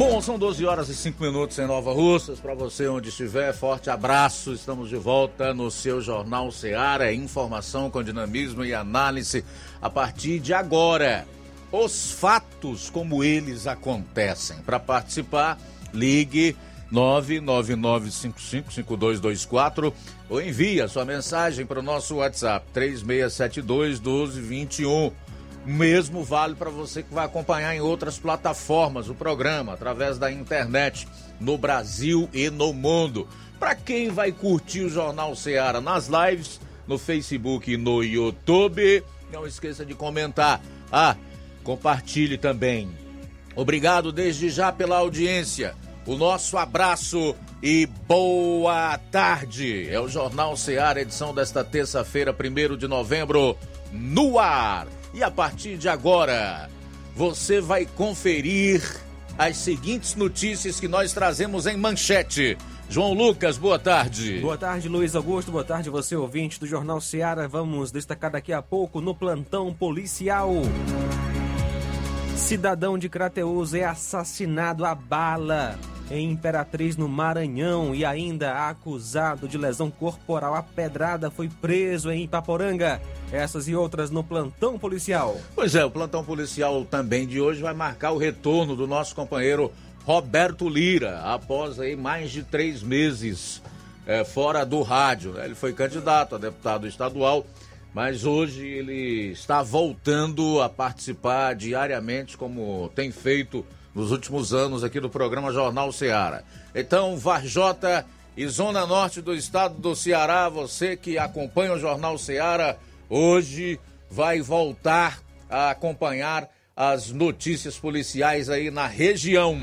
Bom, são 12 horas e 5 minutos em Nova Russas. Para você onde estiver, forte abraço. Estamos de volta no seu Jornal Seara. Informação com dinamismo e análise a partir de agora. Os fatos como eles acontecem. Para participar, ligue 999555224 ou envie a sua mensagem para o nosso WhatsApp 3672 1221 mesmo vale para você que vai acompanhar em outras plataformas o programa, através da internet, no Brasil e no mundo. Para quem vai curtir o Jornal Seara nas lives, no Facebook e no YouTube, não esqueça de comentar. Ah, compartilhe também. Obrigado desde já pela audiência. O nosso abraço e boa tarde. É o Jornal Seara, edição desta terça-feira, 1 de novembro, no ar. E a partir de agora, você vai conferir as seguintes notícias que nós trazemos em manchete. João Lucas, boa tarde. Boa tarde, Luiz Augusto. Boa tarde, você ouvinte do Jornal Seara. Vamos destacar daqui a pouco no plantão policial. Cidadão de Crateus é assassinado a bala em Imperatriz, no Maranhão, e ainda acusado de lesão corporal a pedrada foi preso em Ipaporanga. Essas e outras no plantão policial. Pois é, o plantão policial também de hoje vai marcar o retorno do nosso companheiro Roberto Lira, após aí mais de três meses é, fora do rádio. Ele foi candidato a deputado estadual, mas hoje ele está voltando a participar diariamente, como tem feito nos últimos anos aqui do programa Jornal Ceará. Então, Varjota e Zona Norte do estado do Ceará, você que acompanha o Jornal Ceará, hoje vai voltar a acompanhar as notícias policiais aí na região.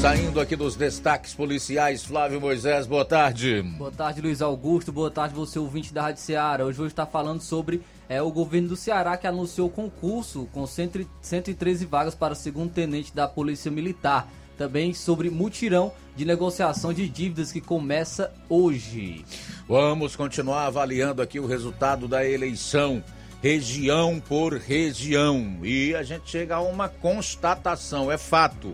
Saindo aqui dos destaques policiais, Flávio Moisés, boa tarde. Boa tarde, Luiz Augusto. Boa tarde, você ouvinte da Rádio Ceará. Hoje vou estar falando sobre é, o governo do Ceará que anunciou concurso com 113 vagas para segundo tenente da Polícia Militar. Também sobre mutirão de negociação de dívidas que começa hoje. Vamos continuar avaliando aqui o resultado da eleição, região por região. E a gente chega a uma constatação, é fato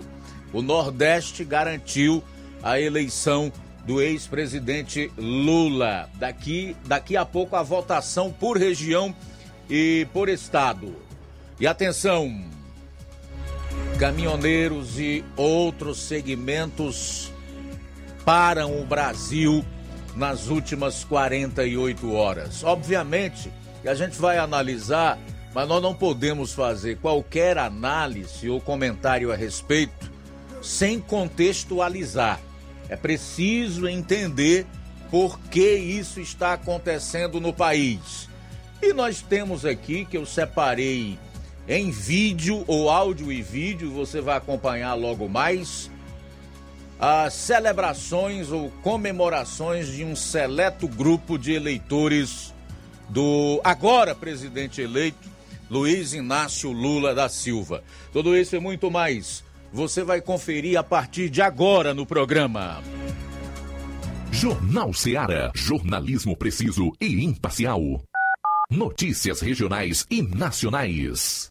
o Nordeste garantiu a eleição do ex-presidente Lula. Daqui, daqui a pouco a votação por região e por estado. E atenção, caminhoneiros e outros segmentos param o Brasil nas últimas 48 horas. Obviamente a gente vai analisar, mas nós não podemos fazer qualquer análise ou comentário a respeito sem contextualizar. É preciso entender por que isso está acontecendo no país. E nós temos aqui que eu separei em vídeo ou áudio e vídeo, você vai acompanhar logo mais as celebrações ou comemorações de um seleto grupo de eleitores do agora presidente eleito Luiz Inácio Lula da Silva. Tudo isso e muito mais você vai conferir a partir de agora no programa. Jornal Ceará, jornalismo preciso e imparcial. Notícias regionais e nacionais.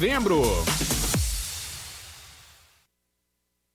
novembro.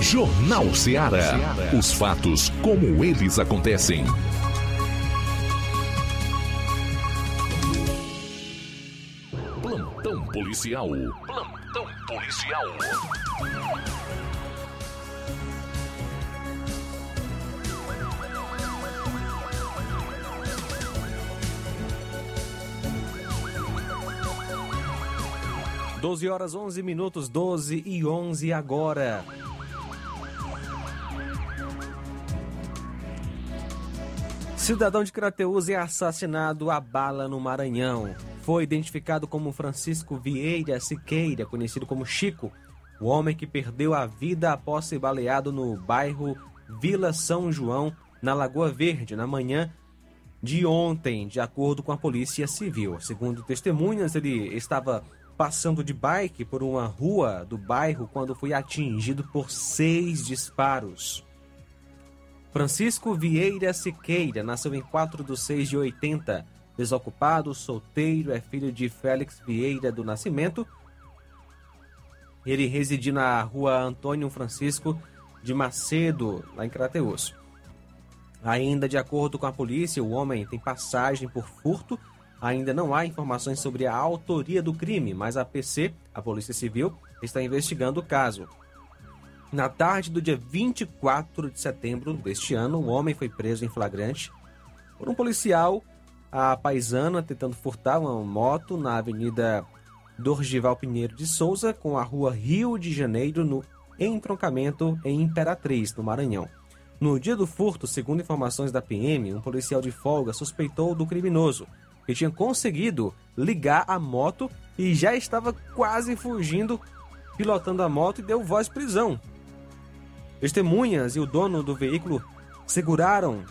Jornal Ceará. Os fatos como eles acontecem. Plantão policial. Plantão policial. Doze horas 11 minutos, 12 e 11 agora. Cidadão de Crateus é assassinado a bala no Maranhão. Foi identificado como Francisco Vieira Siqueira, conhecido como Chico, o homem que perdeu a vida após ser baleado no bairro Vila São João, na Lagoa Verde, na manhã de ontem, de acordo com a Polícia Civil. Segundo testemunhas, ele estava passando de bike por uma rua do bairro quando foi atingido por seis disparos. Francisco Vieira Siqueira nasceu em 4 de 6 de 80. Desocupado, solteiro, é filho de Félix Vieira do Nascimento. Ele residia na rua Antônio Francisco de Macedo, lá em Crateus. Ainda de acordo com a polícia, o homem tem passagem por furto. Ainda não há informações sobre a autoria do crime, mas a PC, a Polícia Civil, está investigando o caso. Na tarde do dia 24 de setembro deste ano, o homem foi preso em flagrante por um policial a paisana tentando furtar uma moto na Avenida Dorgival Pinheiro de Souza com a Rua Rio de Janeiro no entroncamento em Imperatriz, no Maranhão. No dia do furto, segundo informações da PM, um policial de folga suspeitou do criminoso, que tinha conseguido ligar a moto e já estava quase fugindo, pilotando a moto e deu voz prisão. Testemunhas e o dono do veículo seguraram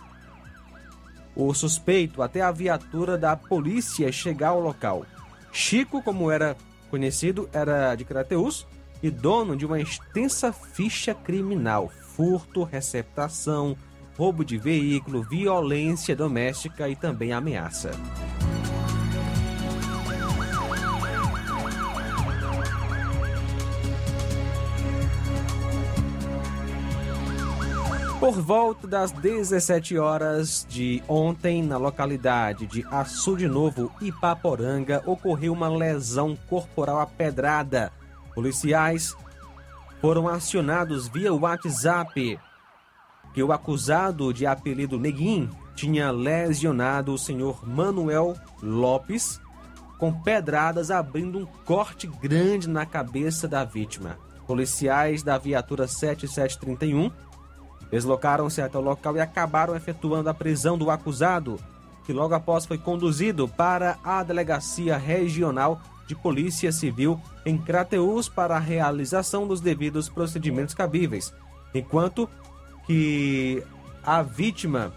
o suspeito até a viatura da polícia chegar ao local. Chico, como era conhecido, era de Crateus e dono de uma extensa ficha criminal: furto, receptação, roubo de veículo, violência doméstica e também ameaça. Por volta das 17 horas de ontem, na localidade de Açu de Novo, Ipaporanga, ocorreu uma lesão corporal à pedrada. Policiais foram acionados via WhatsApp que o acusado de apelido Neguim tinha lesionado o senhor Manuel Lopes com pedradas abrindo um corte grande na cabeça da vítima. Policiais da viatura 7731 deslocaram-se até o local e acabaram efetuando a prisão do acusado, que logo após foi conduzido para a Delegacia Regional de Polícia Civil em Crateús para a realização dos devidos procedimentos cabíveis, enquanto que a vítima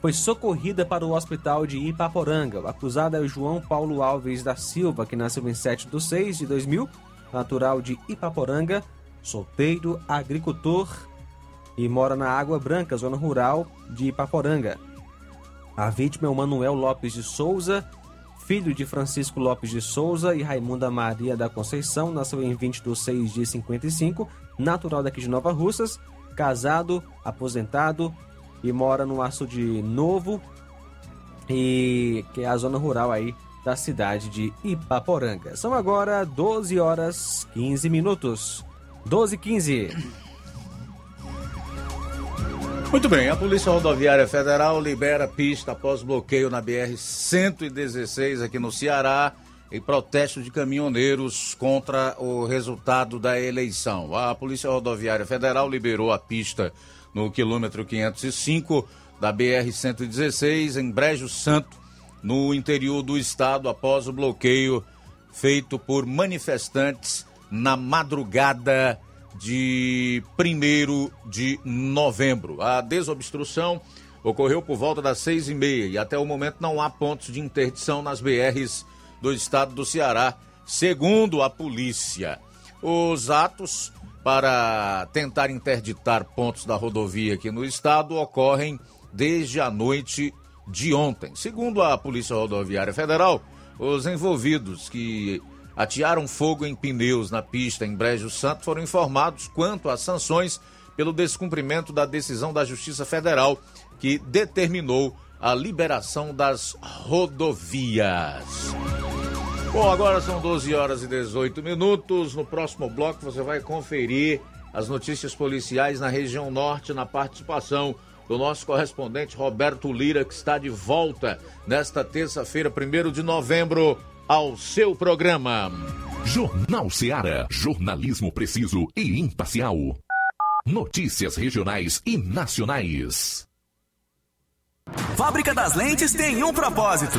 foi socorrida para o hospital de Ipaporanga. O acusado é o João Paulo Alves da Silva, que nasceu em 7 de 6 de 2000, natural de Ipaporanga, solteiro, agricultor e mora na Água Branca, zona rural de Ipaporanga. A vítima é o Manuel Lopes de Souza, filho de Francisco Lopes de Souza e Raimunda Maria da Conceição, nasceu em 20 de 6 de 55, natural daqui de Nova Russas, casado, aposentado e mora no Açude Novo, e que é a zona rural aí da cidade de Ipaporanga. São agora 12 horas 15 minutos. 12 e 15. Muito bem, a Polícia Rodoviária Federal libera pista após bloqueio na BR-116 aqui no Ceará em protesto de caminhoneiros contra o resultado da eleição. A Polícia Rodoviária Federal liberou a pista no quilômetro 505 da BR-116 em Brejo Santo, no interior do estado, após o bloqueio feito por manifestantes na madrugada de 1 de novembro. A desobstrução ocorreu por volta das seis e meia e até o momento não há pontos de interdição nas BRs do estado do Ceará, segundo a polícia. Os atos para tentar interditar pontos da rodovia aqui no estado ocorrem desde a noite de ontem. Segundo a Polícia Rodoviária Federal, os envolvidos que atearam fogo em pneus na pista em Brejo Santo foram informados quanto às sanções pelo descumprimento da decisão da Justiça Federal que determinou a liberação das rodovias. Bom, agora são 12 horas e 18 minutos. No próximo bloco você vai conferir as notícias policiais na região norte na participação do nosso correspondente Roberto Lira, que está de volta nesta terça-feira, 1 de novembro ao seu programa. Jornal Seara. Jornalismo preciso e imparcial. Notícias regionais e nacionais. Fábrica das Lentes tem um propósito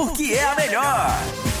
por porque é a melhor.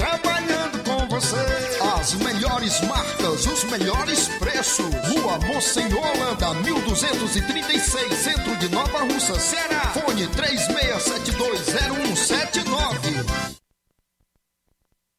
As melhores marcas, os melhores preços. Rua Holanda, 1236, centro de Nova Russa, Ceará. Fone 36720179.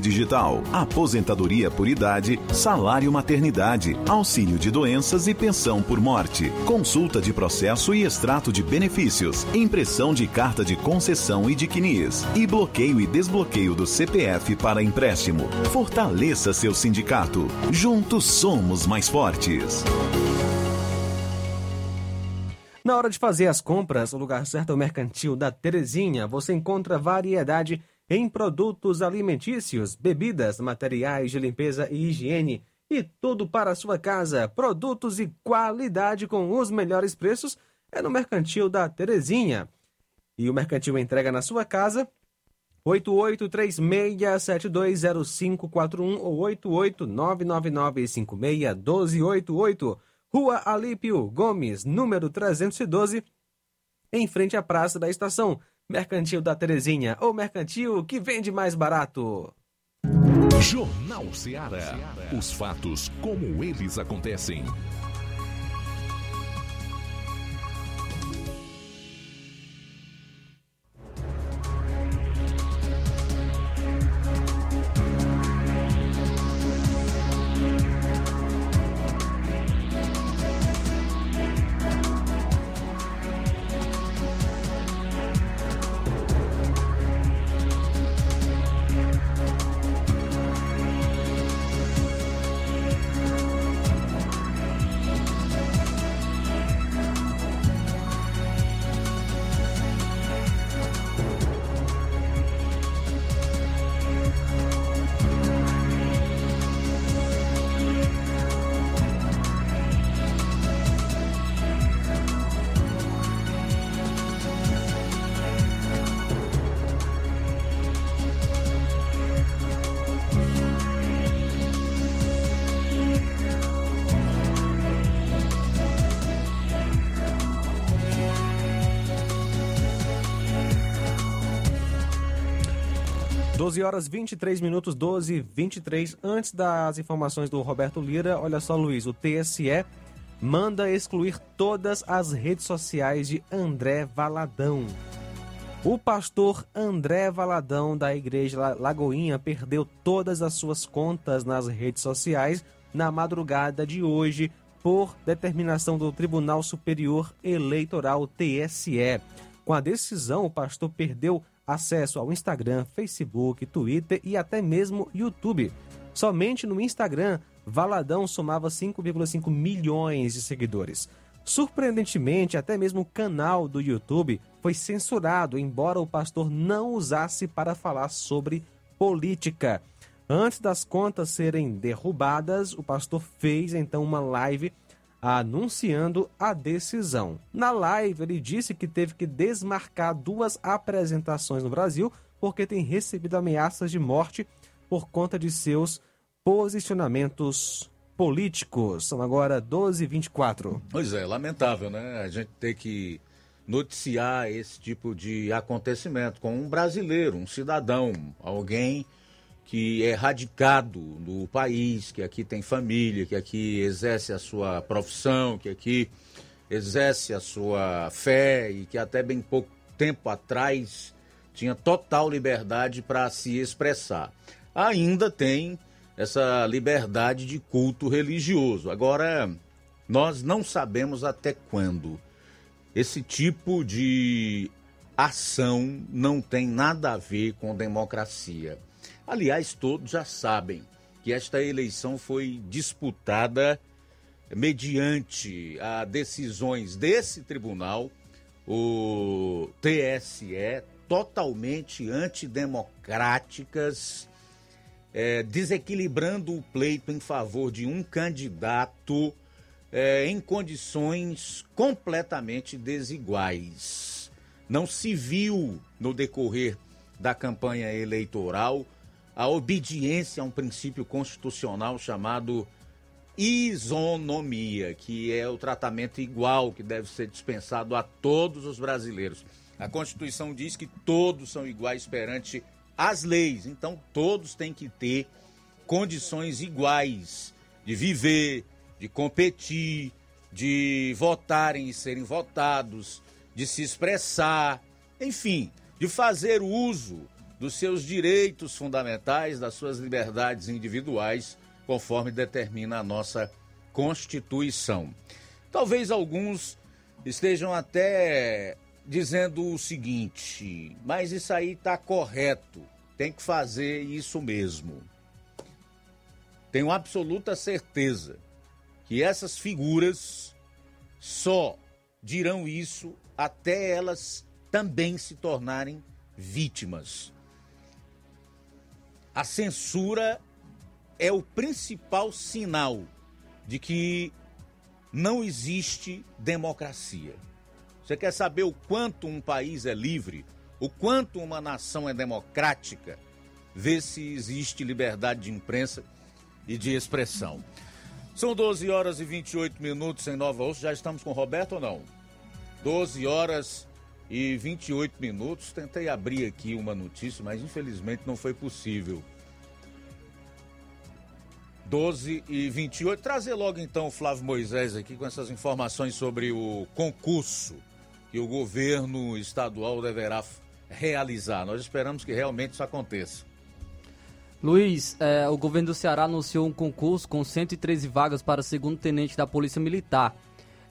Digital, aposentadoria por idade, salário maternidade, auxílio de doenças e pensão por morte, consulta de processo e extrato de benefícios, impressão de carta de concessão e de CNIS, e bloqueio e desbloqueio do CPF para empréstimo. Fortaleça seu sindicato. Juntos somos mais fortes. Na hora de fazer as compras, o lugar certo é o Mercantil da Terezinha. Você encontra variedade em produtos alimentícios, bebidas, materiais de limpeza e higiene e tudo para a sua casa. Produtos e qualidade com os melhores preços é no Mercantil da Terezinha. E o Mercantil entrega na sua casa 8836720541 ou 88999561288. Rua Alípio Gomes, número 312, em frente à Praça da Estação. Mercantil da Terezinha, ou mercantil que vende mais barato. Jornal Ceará. Os fatos como eles acontecem. Doze horas 23 minutos, 12 23 Antes das informações do Roberto Lira, olha só, Luiz, o TSE manda excluir todas as redes sociais de André Valadão. O pastor André Valadão, da Igreja Lagoinha, perdeu todas as suas contas nas redes sociais na madrugada de hoje por determinação do Tribunal Superior Eleitoral TSE. Com a decisão, o pastor perdeu acesso ao Instagram, Facebook, Twitter e até mesmo YouTube. Somente no Instagram, Valadão somava 5,5 milhões de seguidores. Surpreendentemente, até mesmo o canal do YouTube foi censurado, embora o pastor não usasse para falar sobre política. Antes das contas serem derrubadas, o pastor fez então uma live anunciando a decisão. Na live, ele disse que teve que desmarcar duas apresentações no Brasil porque tem recebido ameaças de morte por conta de seus posicionamentos políticos. São agora 12h24. Pois é, lamentável, né? A gente ter que noticiar esse tipo de acontecimento com um brasileiro, um cidadão, alguém que é radicado no país, que aqui tem família, que aqui exerce a sua profissão, que aqui exerce a sua fé e que até bem pouco tempo atrás tinha total liberdade para se expressar. Ainda tem essa liberdade de culto religioso. Agora, nós não sabemos até quando esse tipo de ação não tem nada a ver com democracia. Aliás, todos já sabem que esta eleição foi disputada mediante a decisões desse tribunal, o TSE, totalmente antidemocráticas, é, desequilibrando o pleito em favor de um candidato é, em condições completamente desiguais. Não se viu no decorrer da campanha eleitoral a obediência a um princípio constitucional chamado isonomia, que é o tratamento igual que deve ser dispensado a todos os brasileiros. A Constituição diz que todos são iguais perante as leis, então todos têm que ter condições iguais de viver, de competir, de votarem e serem votados, de se expressar, enfim, de fazer uso dos seus direitos fundamentais, das suas liberdades individuais, conforme determina a nossa Constituição. Talvez alguns estejam até dizendo o seguinte: mas isso aí está correto, tem que fazer isso mesmo. Tenho absoluta certeza que essas figuras só dirão isso até elas também se tornarem vítimas. A censura é o principal sinal de que não existe democracia. Você quer saber o quanto um país é livre, o quanto uma nação é democrática? Vê se existe liberdade de imprensa e de expressão. São 12 horas e 28 minutos em Nova Osso. Já estamos com o Roberto ou não? 12 horas e 28 minutos. Tentei abrir aqui uma notícia, mas infelizmente não foi possível. 12 e 28. Trazer logo então o Flávio Moisés aqui com essas informações sobre o concurso que o governo estadual deverá realizar. Nós esperamos que realmente isso aconteça. Luiz, é, o governo do Ceará anunciou um concurso com 113 vagas para segundo tenente da Polícia Militar.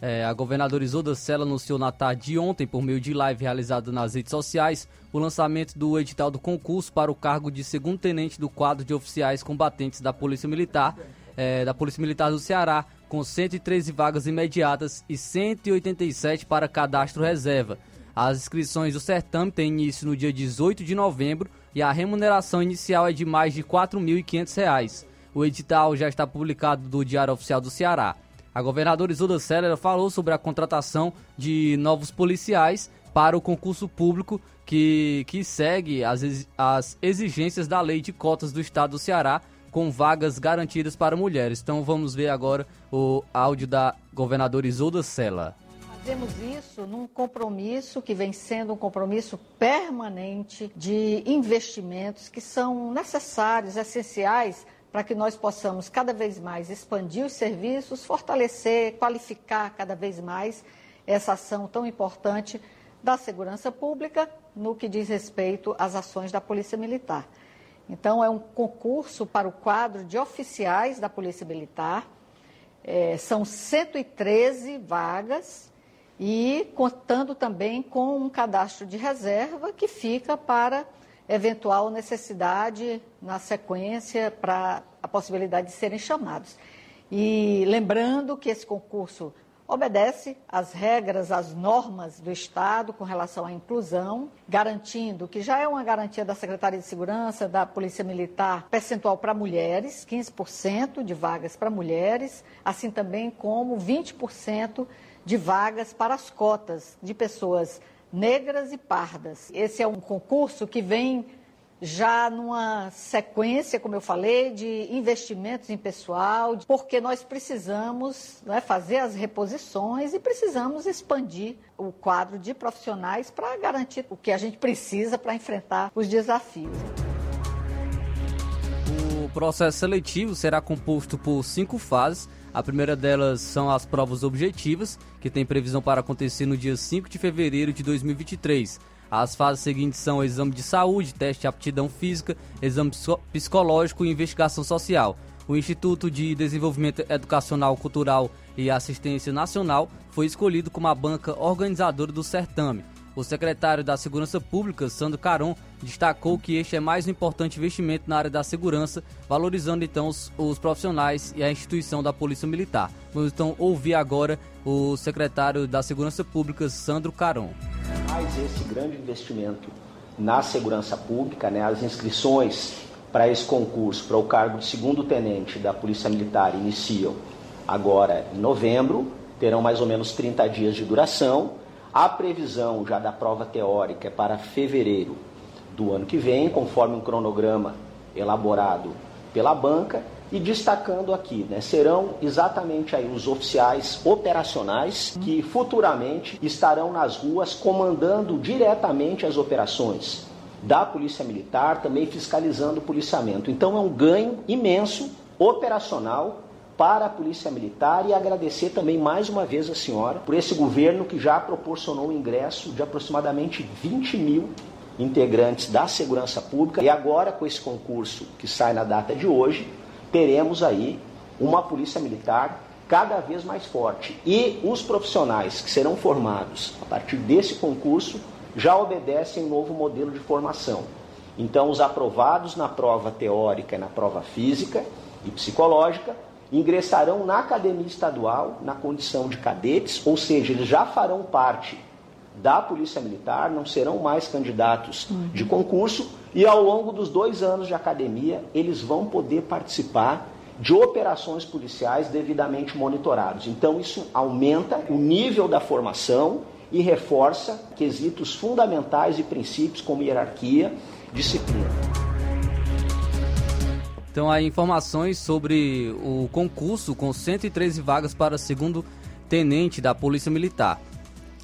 É, a governadora Isolda Sela anunciou na tarde de ontem, por meio de live realizada nas redes sociais, o lançamento do edital do concurso para o cargo de segundo tenente do quadro de oficiais combatentes da Polícia Militar, é, da Polícia Militar do Ceará, com 113 vagas imediatas e 187 para cadastro reserva. As inscrições do certame têm início no dia 18 de novembro e a remuneração inicial é de mais de R$ 4.500. O edital já está publicado no Diário Oficial do Ceará. A governadora Isolda Célera falou sobre a contratação de novos policiais para o concurso público que, que segue as, as exigências da lei de cotas do estado do Ceará com vagas garantidas para mulheres. Então vamos ver agora o áudio da governadora Isolda Sela. Fazemos isso num compromisso que vem sendo um compromisso permanente de investimentos que são necessários, essenciais para que nós possamos cada vez mais expandir os serviços, fortalecer, qualificar cada vez mais essa ação tão importante da segurança pública no que diz respeito às ações da Polícia Militar. Então, é um concurso para o quadro de oficiais da Polícia Militar. É, são 113 vagas e contando também com um cadastro de reserva que fica para eventual necessidade na sequência para a possibilidade de serem chamados. E lembrando que esse concurso obedece às regras, às normas do Estado com relação à inclusão, garantindo que já é uma garantia da Secretaria de Segurança, da Polícia Militar, percentual para mulheres, 15% de vagas para mulheres, assim também como 20% de vagas para as cotas de pessoas negras e pardas. Esse é um concurso que vem já numa sequência, como eu falei, de investimentos em pessoal, porque nós precisamos né, fazer as reposições e precisamos expandir o quadro de profissionais para garantir o que a gente precisa para enfrentar os desafios. O processo seletivo será composto por cinco fases. A primeira delas são as provas objetivas, que tem previsão para acontecer no dia 5 de fevereiro de 2023. As fases seguintes são exame de saúde, teste de aptidão física, exame psicológico e investigação social. O Instituto de Desenvolvimento Educacional, Cultural e Assistência Nacional foi escolhido como a banca organizadora do certame. O secretário da Segurança Pública, Sandro Caron, destacou que este é mais um importante investimento na área da segurança, valorizando então os, os profissionais e a instituição da Polícia Militar. Vamos então ouvir agora o secretário da Segurança Pública, Sandro Caron. Mais esse grande investimento na segurança pública, né, as inscrições para esse concurso, para o cargo de segundo tenente da Polícia Militar, iniciam agora em novembro, terão mais ou menos 30 dias de duração a previsão já da prova teórica é para fevereiro do ano que vem, conforme um cronograma elaborado pela banca. E destacando aqui, né, serão exatamente aí os oficiais operacionais que futuramente estarão nas ruas comandando diretamente as operações da Polícia Militar, também fiscalizando o policiamento. Então é um ganho imenso operacional para a Polícia Militar e agradecer também mais uma vez a senhora por esse governo que já proporcionou o ingresso de aproximadamente 20 mil integrantes da segurança pública. E agora, com esse concurso que sai na data de hoje, teremos aí uma Polícia Militar cada vez mais forte. E os profissionais que serão formados a partir desse concurso já obedecem um novo modelo de formação. Então, os aprovados na prova teórica e na prova física e psicológica ingressarão na academia estadual na condição de cadetes, ou seja, eles já farão parte da Polícia Militar, não serão mais candidatos uhum. de concurso, e ao longo dos dois anos de academia, eles vão poder participar de operações policiais devidamente monitorados. Então, isso aumenta o nível da formação e reforça quesitos fundamentais e princípios como hierarquia, disciplina. Então, há informações sobre o concurso com 113 vagas para segundo tenente da Polícia Militar.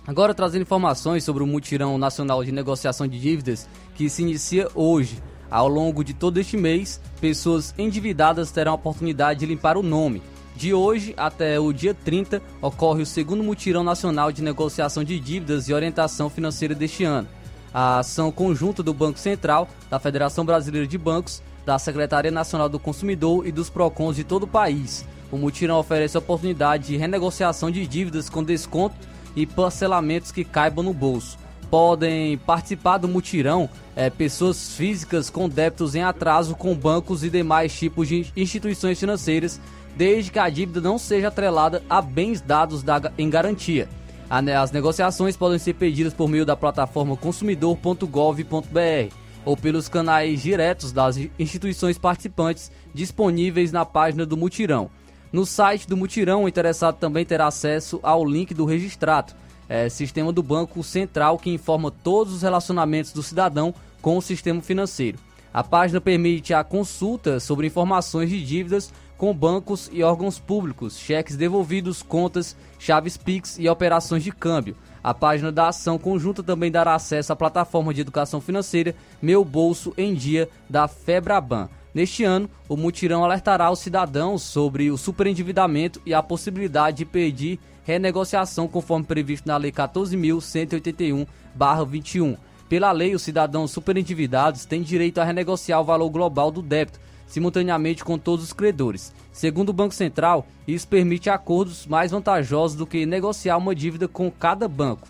Agora trazendo informações sobre o mutirão nacional de negociação de dívidas que se inicia hoje. Ao longo de todo este mês, pessoas endividadas terão a oportunidade de limpar o nome. De hoje até o dia 30 ocorre o segundo mutirão nacional de negociação de dívidas e orientação financeira deste ano. A ação conjunta do Banco Central, da Federação Brasileira de Bancos da Secretaria Nacional do Consumidor e dos PROCONs de todo o país. O mutirão oferece oportunidade de renegociação de dívidas com desconto e parcelamentos que caibam no bolso. Podem participar do mutirão é, pessoas físicas com débitos em atraso com bancos e demais tipos de instituições financeiras, desde que a dívida não seja atrelada a bens dados da, em garantia. As negociações podem ser pedidas por meio da plataforma consumidor.gov.br ou pelos canais diretos das instituições participantes disponíveis na página do Mutirão. No site do Mutirão, o interessado também terá acesso ao link do registrado, é, sistema do Banco Central que informa todos os relacionamentos do cidadão com o sistema financeiro. A página permite a consulta sobre informações de dívidas com bancos e órgãos públicos, cheques devolvidos, contas, chaves Pix e operações de câmbio. A página da ação conjunta também dará acesso à plataforma de educação financeira Meu Bolso em Dia da Febraban. Neste ano, o mutirão alertará os cidadãos sobre o superendividamento e a possibilidade de pedir renegociação conforme previsto na Lei 14.181-21. Pela lei, os cidadãos superendividados têm direito a renegociar o valor global do débito simultaneamente com todos os credores. Segundo o Banco Central, isso permite acordos mais vantajosos do que negociar uma dívida com cada banco.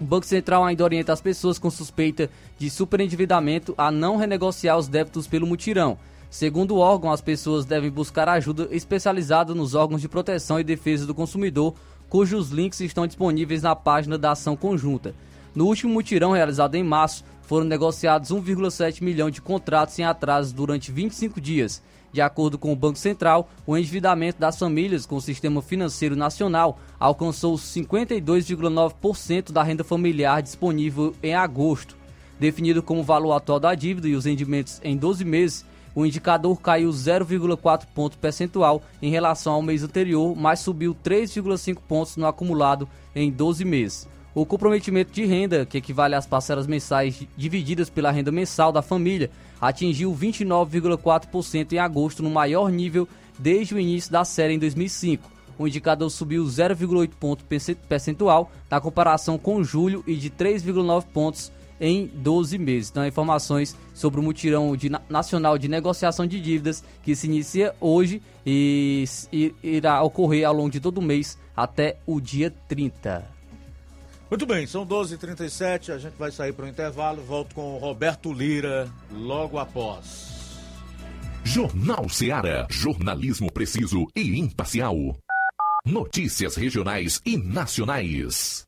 O Banco Central ainda orienta as pessoas com suspeita de superendividamento a não renegociar os débitos pelo mutirão. Segundo o órgão, as pessoas devem buscar ajuda especializada nos órgãos de proteção e defesa do consumidor cujos links estão disponíveis na página da ação conjunta. No último mutirão realizado em março, foram negociados 1,7 milhão de contratos em atraso durante 25 dias. De acordo com o Banco Central, o endividamento das famílias com o sistema financeiro nacional alcançou 52,9% da renda familiar disponível em agosto. Definido como o valor atual da dívida e os rendimentos em 12 meses, o indicador caiu 0,4 ponto percentual em relação ao mês anterior, mas subiu 3,5 pontos no acumulado em 12 meses. O comprometimento de renda, que equivale às parcelas mensais divididas pela renda mensal da família, atingiu 29,4% em agosto, no maior nível desde o início da série em 2005. O indicador subiu 0,8 ponto percentual na comparação com julho e de 3,9 pontos em 12 meses. Então, informações sobre o mutirão de, nacional de negociação de dívidas que se inicia hoje e, e irá ocorrer ao longo de todo o mês até o dia 30. Muito bem, são 12h37, a gente vai sair para o intervalo. Volto com o Roberto Lira logo após. Jornal Seara. Jornalismo preciso e imparcial. Notícias regionais e nacionais.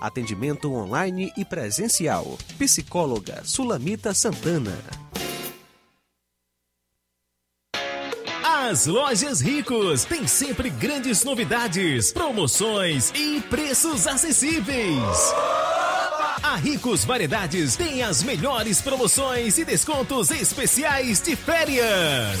Atendimento online e presencial. Psicóloga Sulamita Santana. As lojas Ricos têm sempre grandes novidades, promoções e preços acessíveis. A Ricos Variedades tem as melhores promoções e descontos especiais de férias.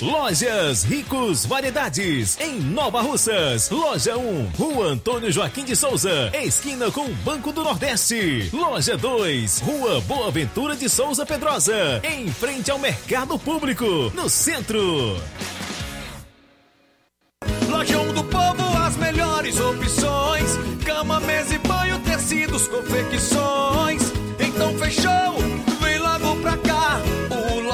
Lojas Ricos Variedades, em Nova Russas. Loja 1, Rua Antônio Joaquim de Souza, esquina com Banco do Nordeste. Loja 2, Rua Boa Ventura de Souza Pedrosa, em frente ao Mercado Público, no centro. Lojão do Povo, as melhores opções: cama, mesa e banho, tecidos, confecções. Então fechou,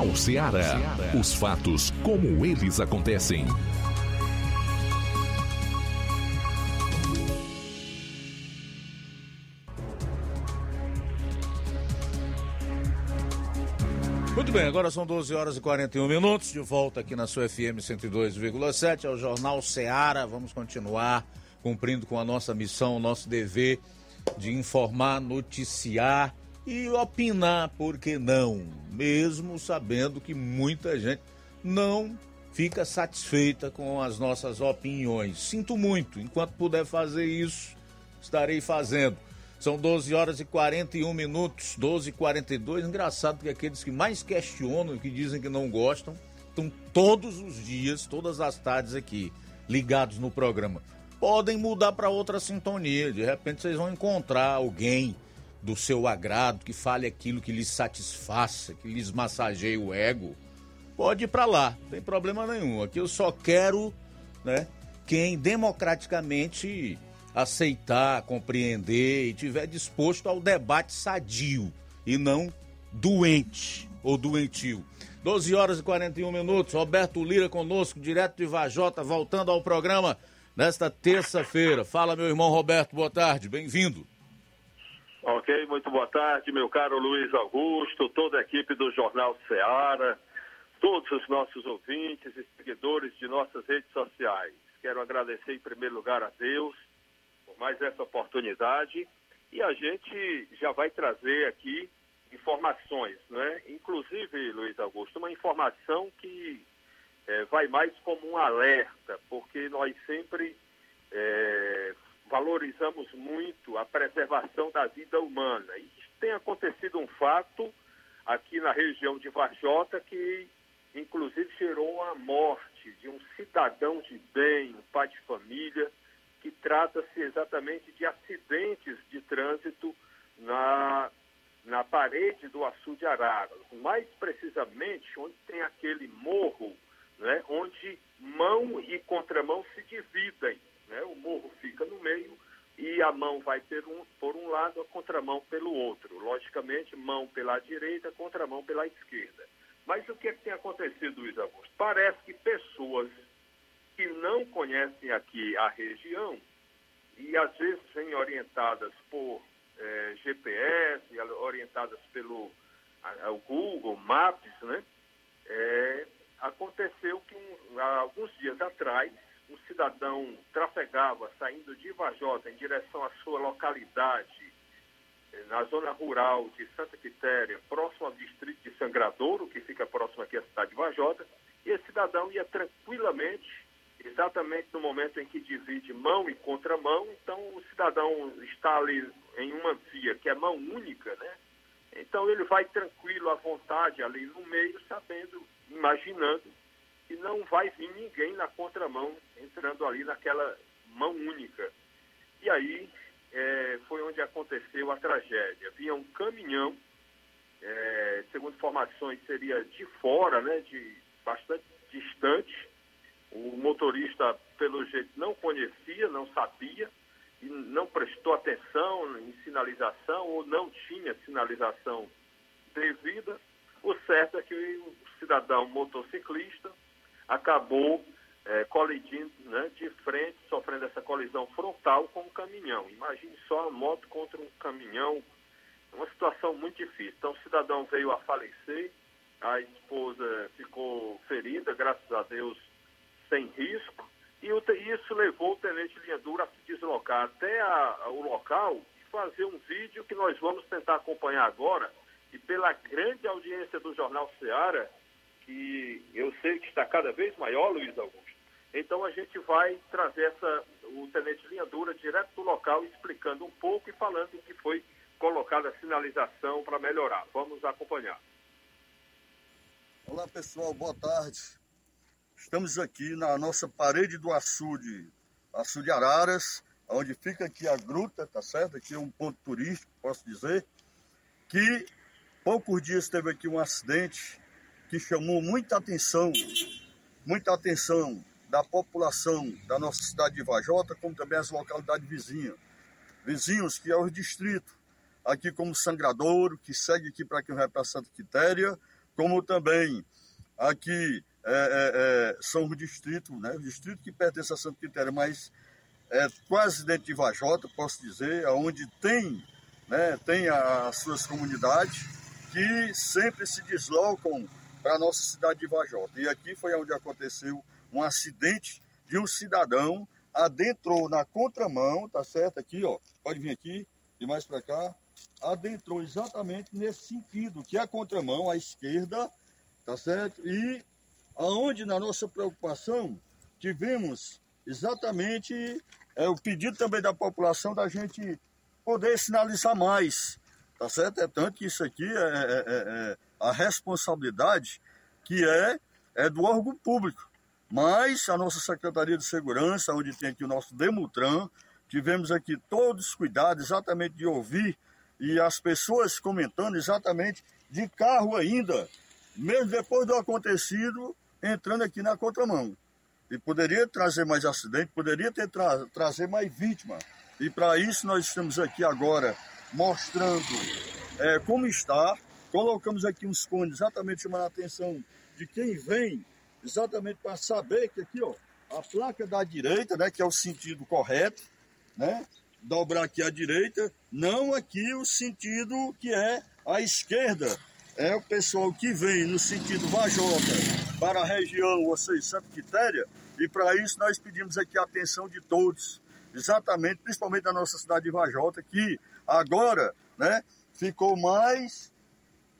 Jornal Ceará. Os fatos como eles acontecem. Muito bem, agora são 12 horas e 41 minutos, de volta aqui na sua FM 102,7, ao Jornal Ceará. Vamos continuar cumprindo com a nossa missão, o nosso dever de informar, noticiar e opinar, por que não? Mesmo sabendo que muita gente não fica satisfeita com as nossas opiniões. Sinto muito, enquanto puder fazer isso, estarei fazendo. São 12 horas e 41 minutos, 12 e 42. Engraçado que aqueles que mais questionam que dizem que não gostam estão todos os dias, todas as tardes aqui, ligados no programa. Podem mudar para outra sintonia, de repente vocês vão encontrar alguém do seu agrado, que fale aquilo que lhes satisfaça, que lhes massageie o ego. Pode ir para lá, não tem problema nenhum. Aqui eu só quero, né, quem democraticamente aceitar, compreender e tiver disposto ao debate sadio e não doente ou doentio. 12 horas e 41 minutos. Roberto Lira conosco, direto de Vajota, voltando ao programa nesta terça-feira. Fala, meu irmão Roberto, boa tarde, bem-vindo. Ok, muito boa tarde, meu caro Luiz Augusto, toda a equipe do Jornal Ceará, todos os nossos ouvintes e seguidores de nossas redes sociais. Quero agradecer em primeiro lugar a Deus por mais essa oportunidade e a gente já vai trazer aqui informações, né? Inclusive, Luiz Augusto, uma informação que é, vai mais como um alerta, porque nós sempre é, valorizamos muito a preservação da vida humana. E tem acontecido um fato aqui na região de Varjota que, inclusive, gerou a morte de um cidadão de bem, um pai de família, que trata-se exatamente de acidentes de trânsito na, na parede do Açu de Arara. Mais precisamente, onde tem aquele morro, né, onde mão e contramão se dividem né? O morro fica no meio e a mão vai por um, por um lado, a contramão pelo outro. Logicamente, mão pela direita, contramão pela esquerda. Mas o que, é que tem acontecido, Luiz Augusto? Parece que pessoas que não conhecem aqui a região e às vezes vêm orientadas por é, GPS, orientadas pelo a, Google Maps, né? É, aconteceu que um, há alguns dias atrás um cidadão trafegava saindo de Vajota em direção à sua localidade, eh, na zona rural de Santa Quitéria, próximo ao distrito de Sangradouro, que fica próximo aqui à cidade de Vajota, e esse cidadão ia tranquilamente, exatamente no momento em que divide mão e contramão, então o cidadão está ali em uma via que é mão única, né? Então ele vai tranquilo, à vontade, ali no meio, sabendo, imaginando que não vai vir ninguém na contramão entrando ali naquela mão única. E aí é, foi onde aconteceu a tragédia. Vinha um caminhão, é, segundo informações, seria de fora, né, de bastante distante. O motorista, pelo jeito, não conhecia, não sabia, e não prestou atenção em sinalização ou não tinha sinalização devida. O certo é que o cidadão motociclista acabou é, colidindo né, de frente, sofrendo essa colisão frontal com um caminhão. Imagine só a moto contra um caminhão, uma situação muito difícil. Então, o cidadão veio a falecer, a esposa ficou ferida, graças a Deus, sem risco, e isso levou o tenente Linha Dura a se deslocar até a, a, o local e fazer um vídeo que nós vamos tentar acompanhar agora. E pela grande audiência do Jornal Seara, que eu sei que está cada vez maior, Luiz Augusto, Então a gente vai trazer essa, o Tenente Linha Dura direto do local, explicando um pouco e falando que foi colocada a sinalização para melhorar. Vamos acompanhar. Olá pessoal, boa tarde. Estamos aqui na nossa parede do açude, açude Araras, onde fica aqui a gruta, tá certo? Aqui é um ponto turístico, posso dizer, que poucos dias teve aqui um acidente que chamou muita atenção, muita atenção da população da nossa cidade de Vajota, como também as localidades vizinhas. Vizinhos que é o distrito, aqui como Sangradouro, que segue aqui para quem vai para Santa Quitéria, como também aqui é, é, é, são os distritos, né? O distrito que pertence a Santa Quitéria, mas é quase dentro de Vajota, posso dizer, onde tem, né, tem as suas comunidades que sempre se deslocam para a nossa cidade de Vajota. E aqui foi onde aconteceu um acidente de um cidadão adentrou na contramão, tá certo? Aqui, ó, pode vir aqui e mais para cá, adentrou exatamente nesse sentido, que é a contramão à esquerda, tá certo? E aonde na nossa preocupação tivemos exatamente é, o pedido também da população da gente poder sinalizar mais, tá certo? É tanto que isso aqui é, é, é, é a responsabilidade que é, é do órgão público. Mas a nossa Secretaria de Segurança, onde tem aqui o nosso Demutran, tivemos aqui todos os cuidados exatamente de ouvir e as pessoas comentando exatamente de carro ainda, mesmo depois do acontecido, entrando aqui na contramão. E poderia trazer mais acidente, poderia ter tra trazer mais vítima. E para isso nós estamos aqui agora mostrando é, como está. Colocamos aqui uns cones exatamente chamando a atenção de quem vem, exatamente para saber que aqui, ó, a placa da direita, né, que é o sentido correto, né, dobrar aqui à direita, não aqui o sentido que é a esquerda. É o pessoal que vem no sentido Vajota para a região, ou seja, Santa Quitéria, e para isso nós pedimos aqui a atenção de todos, exatamente, principalmente da nossa cidade de Vajota, que agora, né, ficou mais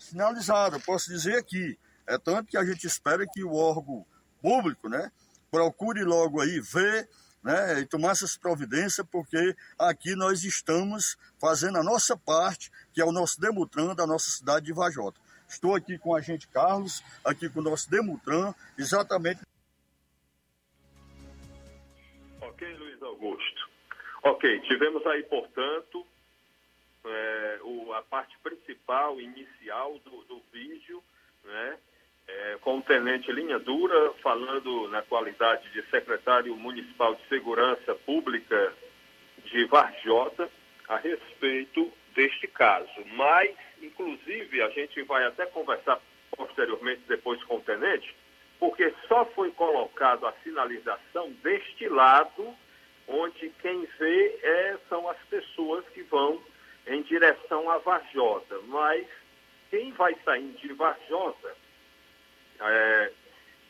sinalizada, posso dizer aqui. É tanto que a gente espera que o órgão público, né, procure logo aí ver né, e tomar essas providências, porque aqui nós estamos fazendo a nossa parte, que é o nosso Demutran da nossa cidade de Vajota. Estou aqui com o agente Carlos, aqui com o nosso Demutran, exatamente. Ok, Luiz Augusto. Ok, tivemos aí, portanto, é, o, a parte principal, inicial do, do vídeo, né? é, com o tenente Linha Dura, falando na qualidade de secretário municipal de segurança pública de Varjota, a respeito deste caso. Mas, inclusive, a gente vai até conversar posteriormente depois com o tenente, porque só foi colocado a sinalização deste lado, onde quem vê é, são as pessoas que vão em direção a Varjota. Mas quem vai saindo de Varjota é,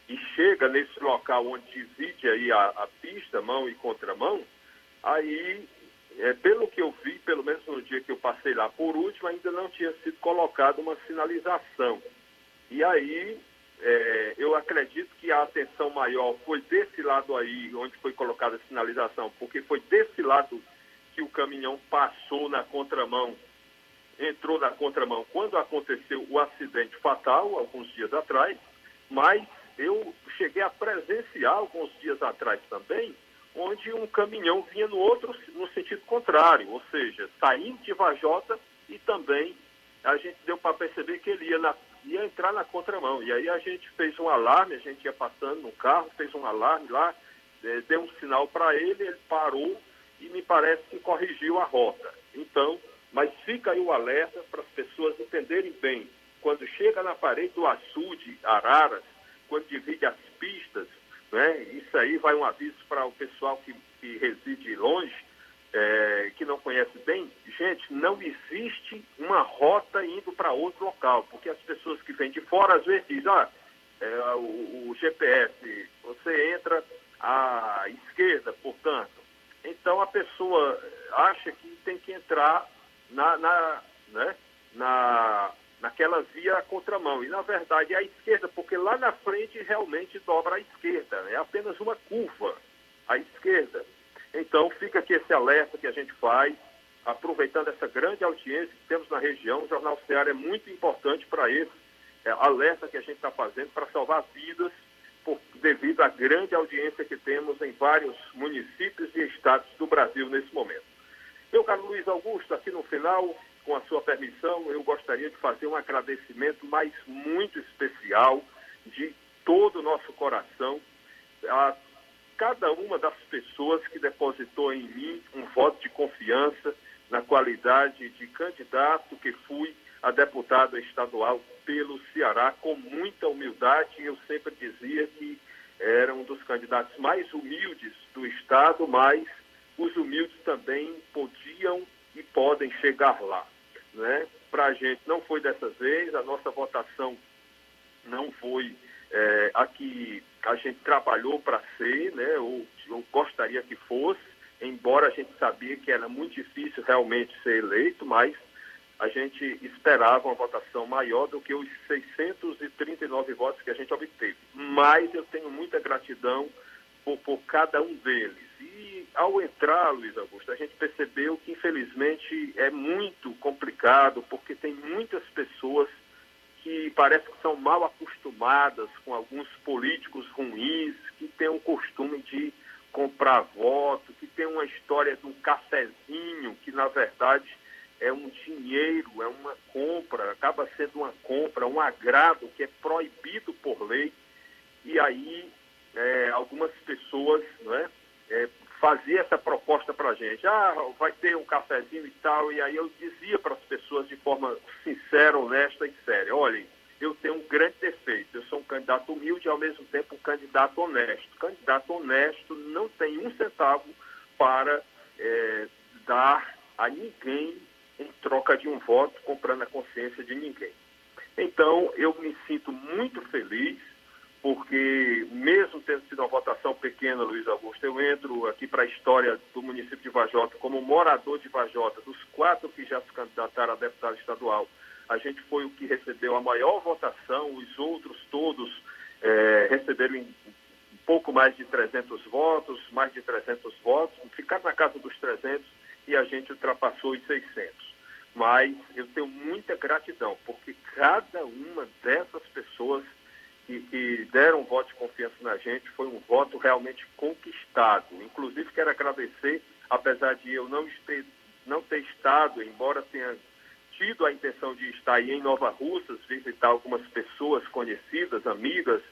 e chega nesse local onde divide aí a, a pista, mão e contramão, aí, é, pelo que eu vi, pelo menos no dia que eu passei lá por último, ainda não tinha sido colocada uma sinalização. E aí, é, eu acredito que a atenção maior foi desse lado aí, onde foi colocada a sinalização, porque foi desse lado que o caminhão passou na contramão, entrou na contramão quando aconteceu o acidente fatal, alguns dias atrás, mas eu cheguei a presenciar alguns dias atrás também, onde um caminhão vinha no outro, no sentido contrário, ou seja, saindo de Vajota e também a gente deu para perceber que ele ia, na, ia entrar na contramão. E aí a gente fez um alarme, a gente ia passando no carro, fez um alarme lá, é, deu um sinal para ele, ele parou e me parece que corrigiu a rota. Então, mas fica aí o alerta para as pessoas entenderem bem quando chega na parede do açude, Araras, quando divide as pistas, né, isso aí vai um aviso para o pessoal que, que reside longe, é, que não conhece bem, gente, não existe uma rota indo para outro local, porque as pessoas que vêm de fora às vezes dizem, ah, é, o, o, GPS, você entra à esquerda, portanto. Então a pessoa acha que tem que entrar na, na, né, na naquela via contramão. E, na verdade, é a esquerda, porque lá na frente realmente dobra à esquerda, né? é apenas uma curva à esquerda. Então, fica aqui esse alerta que a gente faz, aproveitando essa grande audiência que temos na região. O Jornal Ceará é muito importante para esse é, alerta que a gente está fazendo para salvar vidas por, devido à grande audiência que temos em vários municípios e estados do Brasil nesse momento. Meu caro Luiz Augusto, aqui no final, com a sua permissão, eu gostaria de fazer um agradecimento, mas muito especial, de todo o nosso coração, a cada uma das pessoas que depositou em mim um voto de confiança na qualidade de candidato que fui a deputado estadual pelo Ceará, com muita humildade. Eu sempre dizia que era um dos candidatos mais humildes do Estado, mas os humildes também podiam e podem chegar lá. Né? Para a gente não foi dessa vez, a nossa votação não foi é, a que a gente trabalhou para ser, né? ou, ou gostaria que fosse, embora a gente sabia que era muito difícil realmente ser eleito, mas a gente esperava uma votação maior do que os 639 votos que a gente obteve. Mas eu tenho muita gratidão por, por cada um deles. E ao entrar, Luiz Augusto, a gente percebeu que infelizmente é muito complicado, porque tem muitas pessoas que parece que são mal acostumadas com alguns políticos ruins, que têm o costume de comprar voto, que tem uma história de um cafezinho, que na verdade é um dinheiro, é uma compra, acaba sendo uma compra, um agrado que é proibido por lei. E aí é, algumas pessoas não é, é, faziam essa proposta para a gente. Ah, vai ter um cafezinho e tal. E aí eu dizia para as pessoas de forma sincera, honesta e séria, olhem, eu tenho um grande defeito. Eu sou um candidato humilde e, ao mesmo tempo, um candidato honesto. Candidato honesto não tem um centavo para é, dar a ninguém em troca de um voto, comprando a consciência de ninguém. Então, eu me sinto muito feliz, porque, mesmo tendo sido uma votação pequena, Luiz Augusto, eu entro aqui para a história do município de Vajota como morador de Vajota, dos quatro que já se candidataram a deputado estadual. A gente foi o que recebeu a maior votação, os outros todos é, receberam um pouco mais de 300 votos, mais de 300 votos, ficaram na casa dos 300 e a gente ultrapassou os 600 mas eu tenho muita gratidão, porque cada uma dessas pessoas que, que, deram um voto de confiança na gente foi um voto realmente conquistado. Inclusive, quero agradecer, apesar de eu não, ter, não ter estado, embora tenha tido a intenção de estar aí em Nova Russas, visitar algumas pessoas conhecidas, amigas,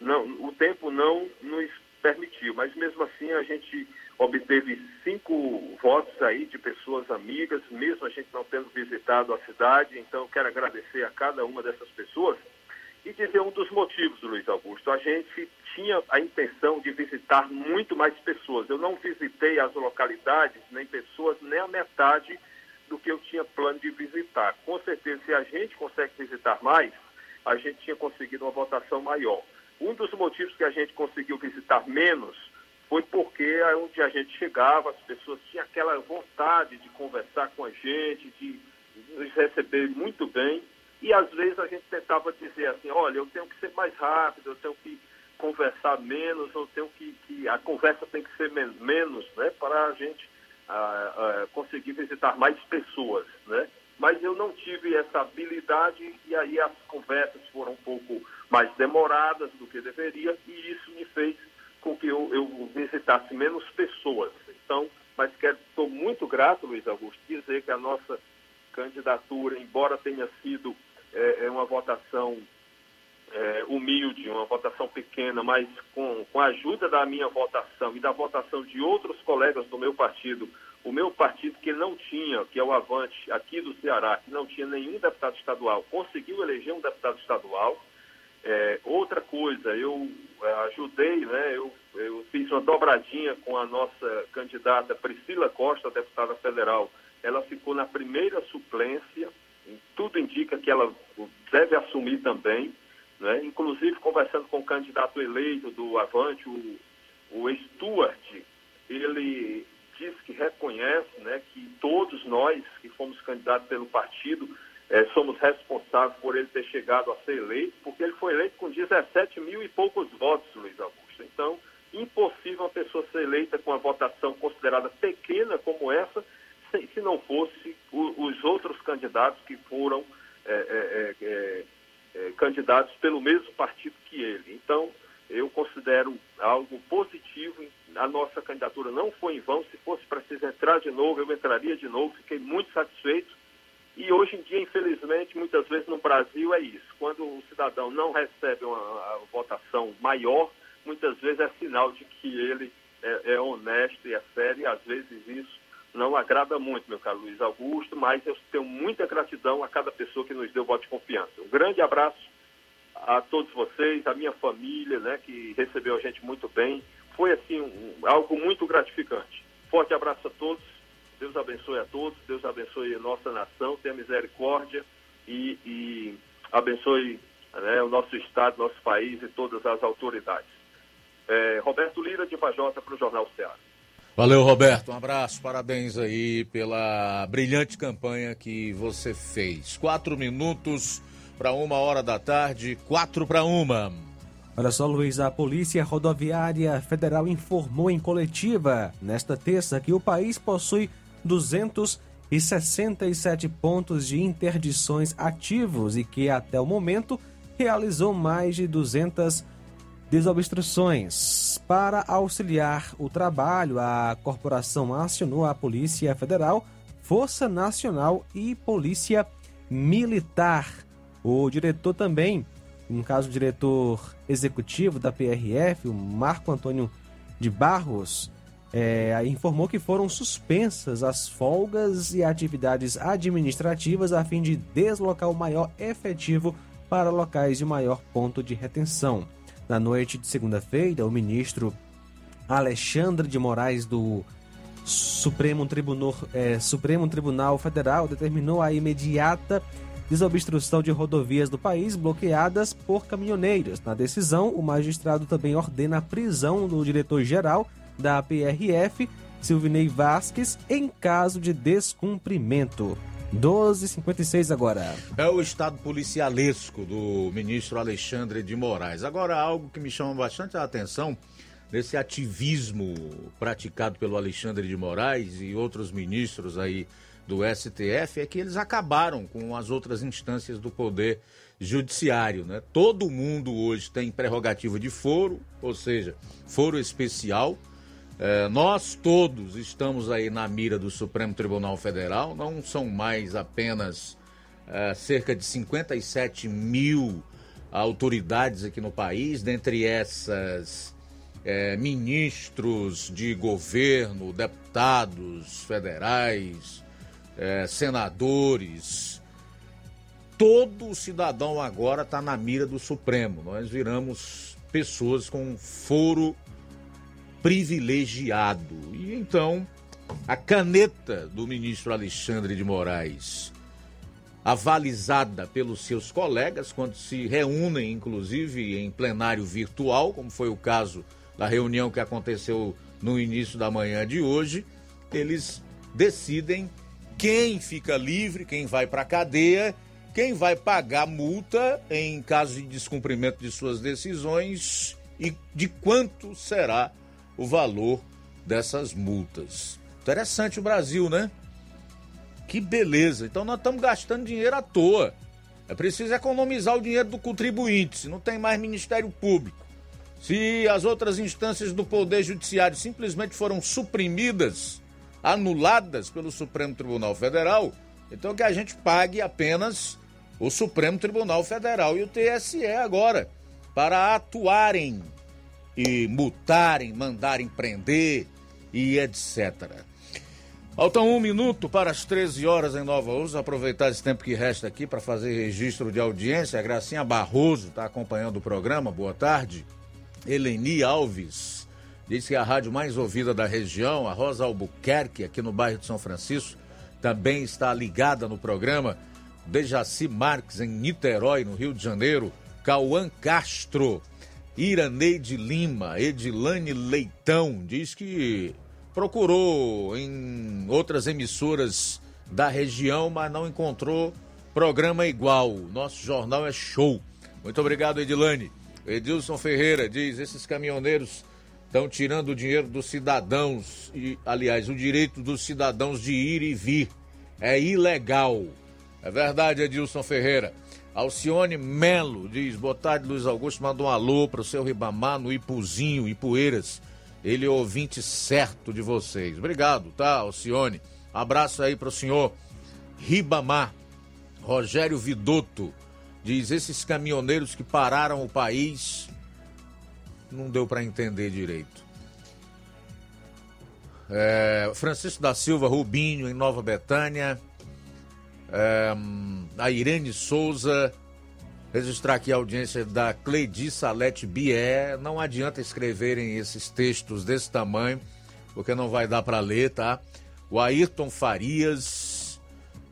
não, o tempo não nos permitiu, mas mesmo assim a gente obteve cinco votos aí de pessoas amigas, mesmo a gente não tendo visitado a cidade. Então, quero agradecer a cada uma dessas pessoas e dizer um dos motivos, Luiz Augusto. A gente tinha a intenção de visitar muito mais pessoas. Eu não visitei as localidades, nem pessoas, nem a metade do que eu tinha plano de visitar. Com certeza, se a gente consegue visitar mais, a gente tinha conseguido uma votação maior. Um dos motivos que a gente conseguiu visitar menos foi porque onde a gente chegava, as pessoas tinham aquela vontade de conversar com a gente, de nos receber muito bem, e às vezes a gente tentava dizer assim, olha, eu tenho que ser mais rápido, eu tenho que conversar menos, eu tenho que, que a conversa tem que ser men menos, né, para a gente ah, ah, conseguir visitar mais pessoas, né? Mas eu não tive essa habilidade e aí as conversas foram um pouco mais demoradas do que deveria e isso me fez com que eu, eu visitasse menos pessoas. Então, mas estou muito grato, Luiz Augusto, dizer que a nossa candidatura, embora tenha sido é, uma votação é, humilde, uma votação pequena, mas com, com a ajuda da minha votação e da votação de outros colegas do meu partido, o meu partido que não tinha, que é o Avante, aqui do Ceará, que não tinha nenhum deputado estadual, conseguiu eleger um deputado estadual. É, outra coisa, eu é, ajudei, né, eu, eu fiz uma dobradinha com a nossa candidata Priscila Costa, deputada federal. Ela ficou na primeira suplência, tudo indica que ela deve assumir também, né? inclusive conversando com o candidato eleito do Avante, o, o Stuart, ele diz que reconhece né, que todos nós que fomos candidatos pelo partido é, somos responsáveis por ele ter chegado a ser eleito, porque ele foi eleito com 17 mil e poucos votos, Luiz Augusto. Então, impossível uma pessoa ser eleita com uma votação considerada pequena como essa, se, se não fosse o, os outros candidatos que foram é, é, é, é, candidatos pelo mesmo partido que ele. Então, eu considero algo positivo. A nossa candidatura não foi em vão. Se fosse preciso entrar de novo, eu entraria de novo. Fiquei muito satisfeito. E hoje em dia, infelizmente, muitas vezes no Brasil é isso. Quando o cidadão não recebe uma, votação maior, muitas vezes é sinal de que ele é, é honesto e é sério. E às vezes isso não agrada muito, meu caro Luiz Augusto, mas eu tenho muita gratidão a cada pessoa que nos deu voto de confiança. Um grande abraço a todos vocês, a minha família, né, que recebeu a gente muito bem. Foi, assim, um, algo muito gratificante. Forte abraço a todos. Deus abençoe a todos. Deus abençoe a nossa nação. Tenha misericórdia e, e abençoe né, o nosso Estado, nosso país e todas as autoridades. É, Roberto Lira, de Pajota, para o Jornal Ceará. Valeu, Roberto. Um abraço, parabéns aí pela brilhante campanha que você fez. Quatro minutos para uma hora da tarde, quatro para uma. Olha só, Luiz, a Polícia Rodoviária Federal informou em coletiva nesta terça que o país possui 267 pontos de interdições ativos e que até o momento realizou mais de 200 desobstruções. Para auxiliar o trabalho, a corporação acionou a Polícia Federal, Força Nacional e Polícia Militar. O diretor também, no caso o diretor executivo da PRF, o Marco Antônio de Barros, é, informou que foram suspensas as folgas e atividades administrativas a fim de deslocar o maior efetivo para locais de maior ponto de retenção. Na noite de segunda-feira, o ministro Alexandre de Moraes do Supremo Tribunal, é, Supremo Tribunal Federal determinou a imediata desobstrução de rodovias do país bloqueadas por caminhoneiros. Na decisão, o magistrado também ordena a prisão do diretor-geral da PRF, Silvinei Vasques, em caso de descumprimento. 12h56 agora. É o estado policialesco do ministro Alexandre de Moraes. Agora, algo que me chama bastante a atenção nesse ativismo praticado pelo Alexandre de Moraes e outros ministros aí do STF é que eles acabaram com as outras instâncias do poder judiciário, né? Todo mundo hoje tem prerrogativa de foro, ou seja, foro especial é, nós todos estamos aí na mira do Supremo Tribunal Federal, não são mais apenas é, cerca de 57 mil autoridades aqui no país, dentre essas é, ministros de governo, deputados federais, é, senadores. Todo cidadão agora está na mira do Supremo. Nós viramos pessoas com foro privilegiado. E então, a caneta do ministro Alexandre de Moraes, avalizada pelos seus colegas, quando se reúnem, inclusive, em plenário virtual, como foi o caso da reunião que aconteceu no início da manhã de hoje, eles decidem quem fica livre, quem vai para a cadeia, quem vai pagar multa em caso de descumprimento de suas decisões e de quanto será o valor dessas multas. Interessante o Brasil, né? Que beleza. Então nós estamos gastando dinheiro à toa. É preciso economizar o dinheiro do contribuinte, se não tem mais Ministério Público. Se as outras instâncias do Poder Judiciário simplesmente foram suprimidas, anuladas pelo Supremo Tribunal Federal, então que a gente pague apenas o Supremo Tribunal Federal e o TSE agora para atuarem e multarem, mandarem prender e etc. Falta um minuto para as 13 horas em Nova Ursa. Aproveitar esse tempo que resta aqui para fazer registro de audiência. A Gracinha Barroso está acompanhando o programa. Boa tarde. Eleni Alves diz que é a rádio mais ouvida da região, a Rosa Albuquerque, aqui no bairro de São Francisco, também está ligada no programa. Dejaci Marques, em Niterói, no Rio de Janeiro. Cauã Castro Iraneide Lima, Edilane Leitão, diz que procurou em outras emissoras da região, mas não encontrou programa igual. Nosso jornal é show. Muito obrigado, Edilane. Edilson Ferreira diz: esses caminhoneiros estão tirando o dinheiro dos cidadãos e, aliás, o direito dos cidadãos de ir e vir. É ilegal. É verdade, Edilson Ferreira. Alcione Melo diz: Boa tarde, Luiz Augusto. Manda um alô para o seu Ribamar no Ipuzinho, Ipueiras. Ele é ouvinte certo de vocês. Obrigado, tá, Alcione? Abraço aí para o senhor Ribamar. Rogério Vidotto diz: esses caminhoneiros que pararam o país não deu para entender direito. É, Francisco da Silva Rubinho, em Nova Betânia. É, a Irene Souza. Registrar aqui a audiência da Cleidi Salete Bié. Não adianta escreverem esses textos desse tamanho, porque não vai dar para ler, tá? O Ayrton Farias.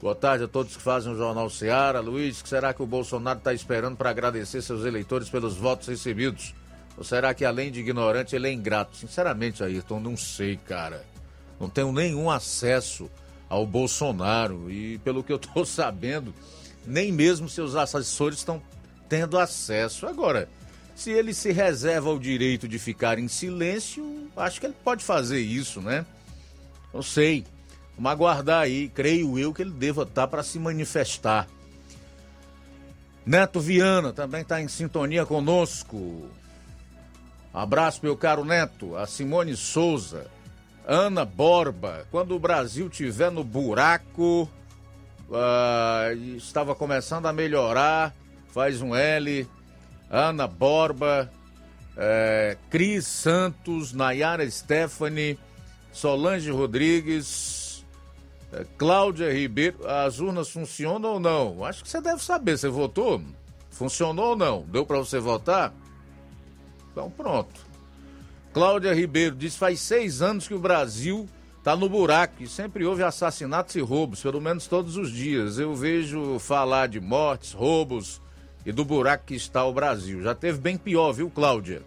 Boa tarde a todos que fazem o Jornal Seara. Luiz, que será que o Bolsonaro está esperando para agradecer seus eleitores pelos votos recebidos? Ou será que além de ignorante ele é ingrato? Sinceramente, Ayrton, não sei, cara. Não tenho nenhum acesso ao Bolsonaro e pelo que eu estou sabendo, nem mesmo seus assessores estão tendo acesso. Agora, se ele se reserva o direito de ficar em silêncio, acho que ele pode fazer isso, né? Não sei. Vamos aguardar aí. Creio eu que ele deva estar para se manifestar. Neto Viana também está em sintonia conosco. Abraço, meu caro Neto. A Simone Souza. Ana Borba. Quando o Brasil tiver no buraco, uh, estava começando a melhorar. Faz um L. Ana Borba. Uh, Cris Santos. Nayara Stephanie. Solange Rodrigues. Uh, Cláudia Ribeiro. As urnas funcionam ou não? Acho que você deve saber. Você votou? Funcionou ou não? Deu para você votar? Então pronto. Cláudia Ribeiro diz: faz seis anos que o Brasil está no buraco e sempre houve assassinatos e roubos, pelo menos todos os dias. Eu vejo falar de mortes, roubos e do buraco que está o Brasil. Já teve bem pior, viu, Cláudia?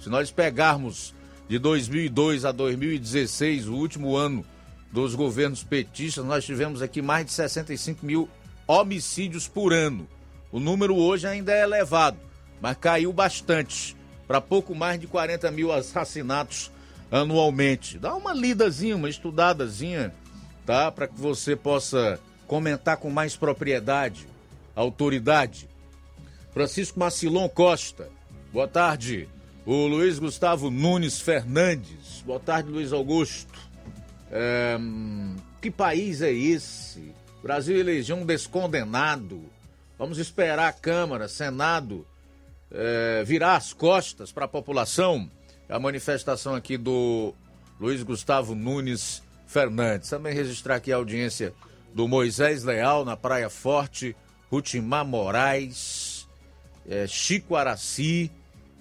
Se nós pegarmos de 2002 a 2016, o último ano dos governos petistas, nós tivemos aqui mais de 65 mil homicídios por ano. O número hoje ainda é elevado, mas caiu bastante para pouco mais de 40 mil assassinatos anualmente. Dá uma lidazinha, uma estudadazinha, tá? Para que você possa comentar com mais propriedade, autoridade. Francisco Macilon Costa, boa tarde. O Luiz Gustavo Nunes Fernandes, boa tarde, Luiz Augusto. É, que país é esse? Brasil elegeu um descondenado. Vamos esperar a Câmara, Senado é, virar as costas para a população. A manifestação aqui do Luiz Gustavo Nunes Fernandes. Também registrar aqui a audiência do Moisés Leal na Praia Forte, Rutimar Moraes, é, Chico Araci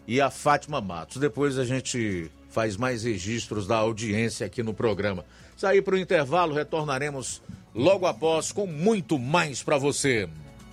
e a Fátima Matos. Depois a gente faz mais registros da audiência aqui no programa. Sair para o intervalo, retornaremos logo após com muito mais para você.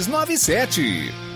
6297.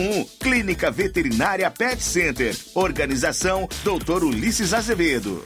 9816584 01. Clínica Veterinária Pet Center. Organização Dr. Ulisses Azevedo.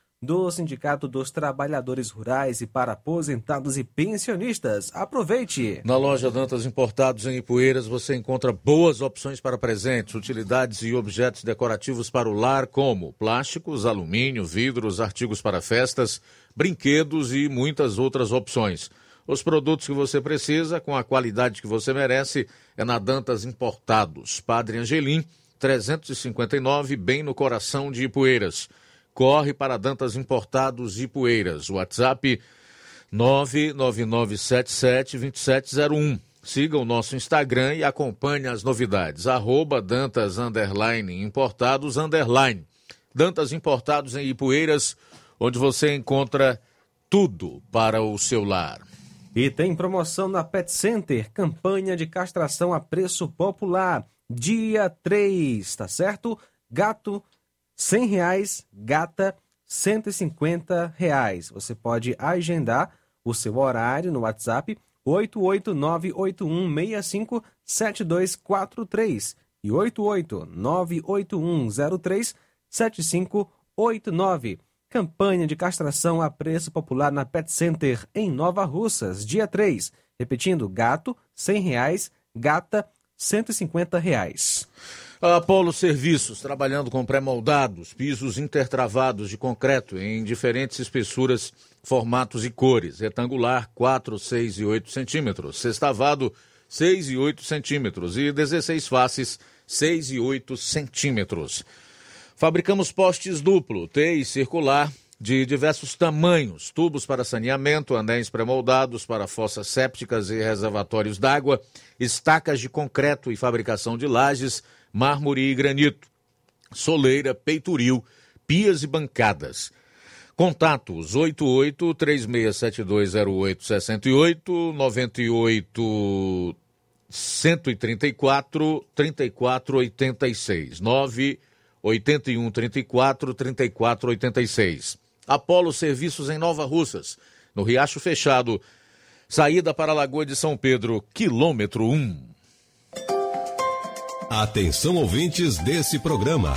do Sindicato dos Trabalhadores Rurais e para aposentados e pensionistas. Aproveite! Na loja Dantas Importados em Ipueiras você encontra boas opções para presentes, utilidades e objetos decorativos para o lar, como plásticos, alumínio, vidros, artigos para festas, brinquedos e muitas outras opções. Os produtos que você precisa, com a qualidade que você merece, é na Dantas Importados. Padre Angelim, 359, bem no coração de Ipueiras corre para Dantas Importados e Poeiras. WhatsApp 999772701. Siga o nosso Instagram e acompanhe as novidades. Arroba Dantas Underline Importados Underline. Dantas Importados em Ipueiras, onde você encontra tudo para o seu lar. E tem promoção na Pet Center, campanha de castração a preço popular. Dia 3, tá certo? Gato 100 reais, gata 150 reais. Você pode agendar o seu horário no WhatsApp 88981657243 e 88981037589. Campanha de castração a preço popular na Pet Center em Nova Russas, dia 3. Repetindo, gato 100 reais, gata 150 reais. A Apolo Serviços, trabalhando com pré-moldados, pisos intertravados de concreto em diferentes espessuras, formatos e cores. Retangular, 4, 6 e 8 centímetros. Sextavado, 6 e 8 centímetros. E 16 faces, 6 e 8 centímetros. Fabricamos postes duplo, T e circular, de diversos tamanhos, tubos para saneamento, anéis pré-moldados para fossas sépticas e reservatórios d'água, estacas de concreto e fabricação de lajes, mármore e granito, soleira, peitoril, pias e bancadas. Contatos 88 36720868 98 134 3486 9 81 34 3486. Apolo Serviços em Nova Russas, no Riacho Fechado, saída para a Lagoa de São Pedro, quilômetro 1. Atenção ouvintes desse programa.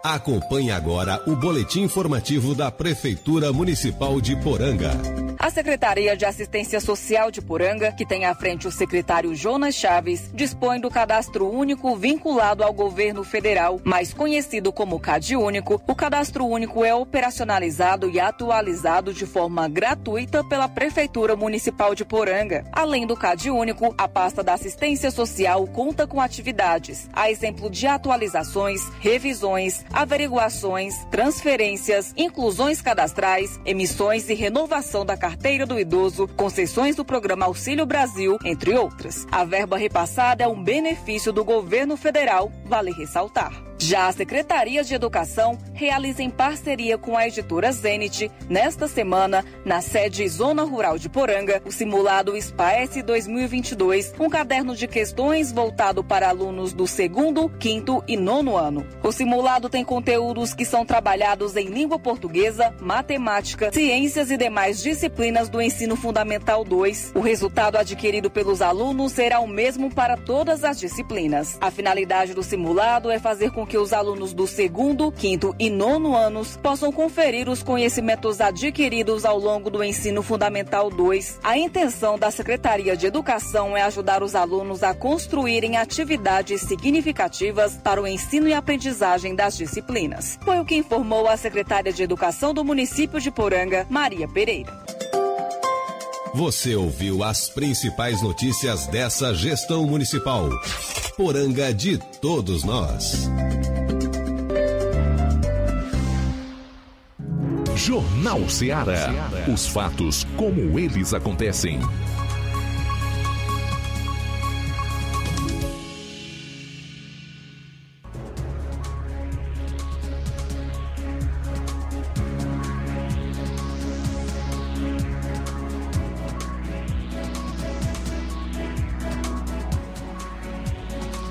Acompanhe agora o boletim informativo da Prefeitura Municipal de Poranga. A Secretaria de Assistência Social de Poranga, que tem à frente o secretário Jonas Chaves, dispõe do cadastro único vinculado ao governo federal, mais conhecido como CAD Único. O cadastro único é operacionalizado e atualizado de forma gratuita pela Prefeitura Municipal de Poranga. Além do CAD Único, a pasta da assistência social conta com atividades, a exemplo de atualizações, revisões, averiguações, transferências, inclusões cadastrais, emissões e renovação da carteira do idoso, concessões do programa Auxílio Brasil, entre outras. A verba repassada é um benefício do governo federal, vale ressaltar. Já a Secretaria de Educação realiza em parceria com a editora Zenit, nesta semana, na sede Zona Rural de Poranga, o simulado SPAES 2022, um caderno de questões voltado para alunos do segundo, quinto e nono ano. O simulado tem conteúdos que são trabalhados em língua portuguesa, matemática, ciências e demais disciplinas do ensino fundamental 2. O resultado adquirido pelos alunos será o mesmo para todas as disciplinas. A finalidade do simulado é fazer com que os alunos do segundo, quinto e nono anos possam conferir os conhecimentos adquiridos ao longo do ensino fundamental 2. A intenção da Secretaria de Educação é ajudar os alunos a construírem atividades significativas para o ensino e aprendizagem das disciplinas. Foi o que informou a secretária de Educação do município de Poranga, Maria Pereira. Você ouviu as principais notícias dessa gestão municipal. Poranga de todos nós. Jornal Ceará. Os fatos como eles acontecem.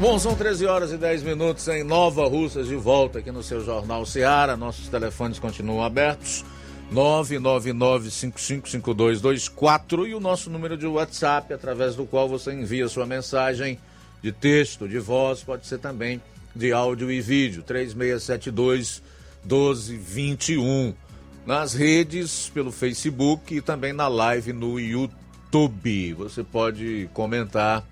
Bom, são 13 horas e 10 minutos em Nova Russas, de volta aqui no seu Jornal Seara. Nossos telefones continuam abertos. 999-555224 e o nosso número de WhatsApp, através do qual você envia sua mensagem de texto, de voz, pode ser também de áudio e vídeo, 3672 1221. Nas redes, pelo Facebook e também na live no YouTube. Você pode comentar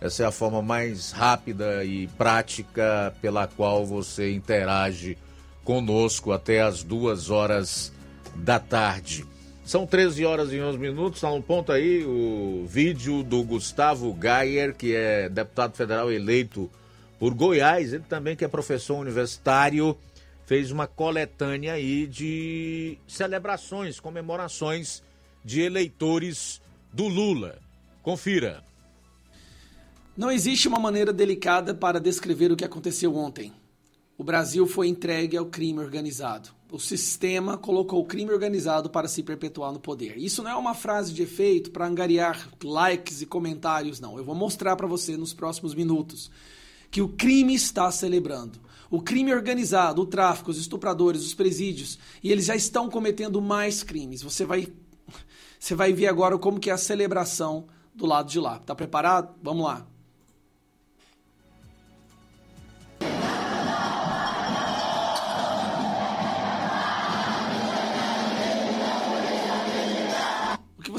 essa é a forma mais rápida e prática pela qual você interage conosco até as duas horas da tarde. São 13 horas e 11 minutos, está no ponto aí o vídeo do Gustavo Gayer, que é deputado federal eleito por Goiás, ele também que é professor universitário, fez uma coletânea aí de celebrações, comemorações de eleitores do Lula. Confira. Não existe uma maneira delicada para descrever o que aconteceu ontem. O Brasil foi entregue ao crime organizado. O sistema colocou o crime organizado para se perpetuar no poder. Isso não é uma frase de efeito para angariar likes e comentários, não. Eu vou mostrar para você nos próximos minutos que o crime está celebrando. O crime organizado, o tráfico, os estupradores, os presídios, e eles já estão cometendo mais crimes. Você vai, você vai ver agora como que é a celebração do lado de lá. Tá preparado? Vamos lá.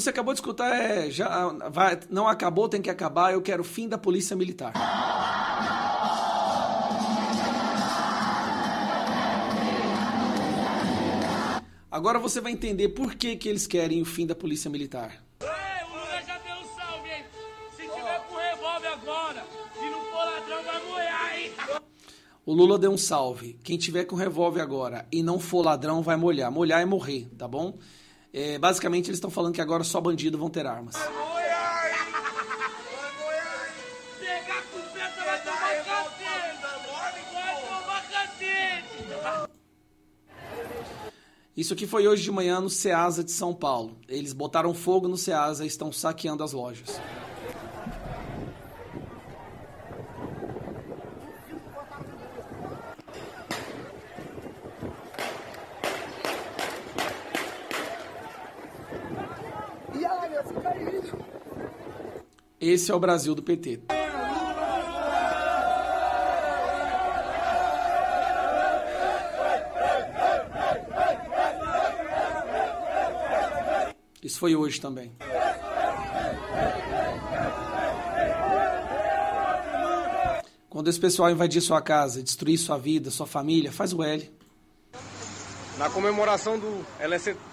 Você acabou de escutar é já vai, não acabou, tem que acabar. Eu quero o fim da polícia militar. Agora você vai entender por que, que eles querem o fim da polícia militar. O Lula já deu um salve, hein? Se tiver com revólver agora, se não for ladrão, vai molhar, hein? O Lula deu um salve. Quem tiver com revólver agora e não for ladrão vai molhar. Molhar é morrer, tá bom? É, basicamente eles estão falando que agora só bandido vão ter armas. Isso aqui foi hoje de manhã no Ceasa de São Paulo. Eles botaram fogo no Ceasa e estão saqueando as lojas. Esse é o Brasil do PT. Isso foi hoje também. Quando esse pessoal invadir sua casa, destruir sua vida, sua família, faz o L. Na comemoração do,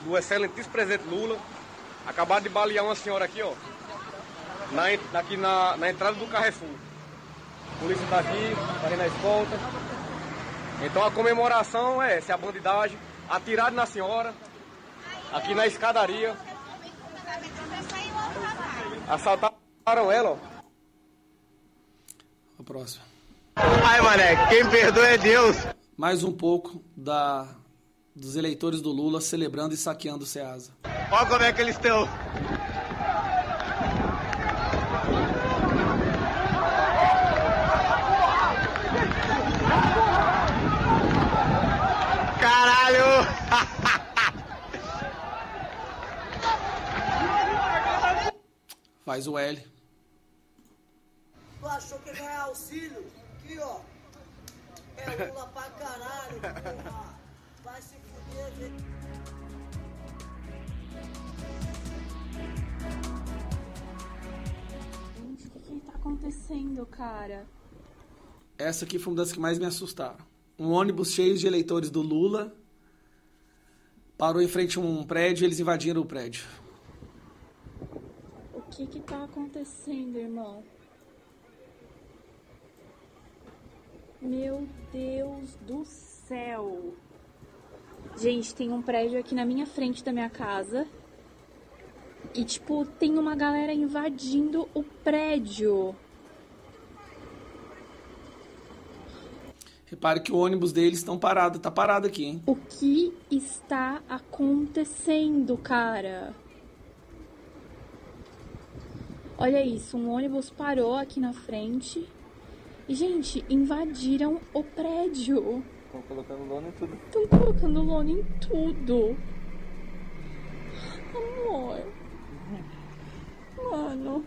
do excelentíssimo presidente Lula, acabaram de balear uma senhora aqui, ó. Na, aqui na, na entrada do Carrefour. A polícia está aqui, está na escolta. Então a comemoração é essa, é a bandidagem, atirado na senhora, aqui na escadaria. Assaltaram ela, ó. A próxima. Ai, mané, quem perdoa é Deus. Mais um pouco da dos eleitores do Lula celebrando e saqueando o Ceasa. Olha como é que eles estão. Caralho! Faz o L. Tu achou que ia ganhar auxílio? Aqui, ó. É Lula pra caralho, porra. Vai se fuder. Gente, o que que tá acontecendo, cara? Essa aqui foi uma das que mais me assustaram. Um ônibus cheio de eleitores do Lula parou em frente a um prédio e eles invadiram o prédio. O que que tá acontecendo, irmão? Meu Deus do céu! Gente, tem um prédio aqui na minha frente da minha casa. E, tipo, tem uma galera invadindo o prédio. Repare que o ônibus deles estão parado, tá parado aqui, hein? O que está acontecendo, cara? Olha isso, um ônibus parou aqui na frente. E, gente, invadiram o prédio. Estão colocando lona em tudo. Estão colocando lona em tudo. Amor. Mano.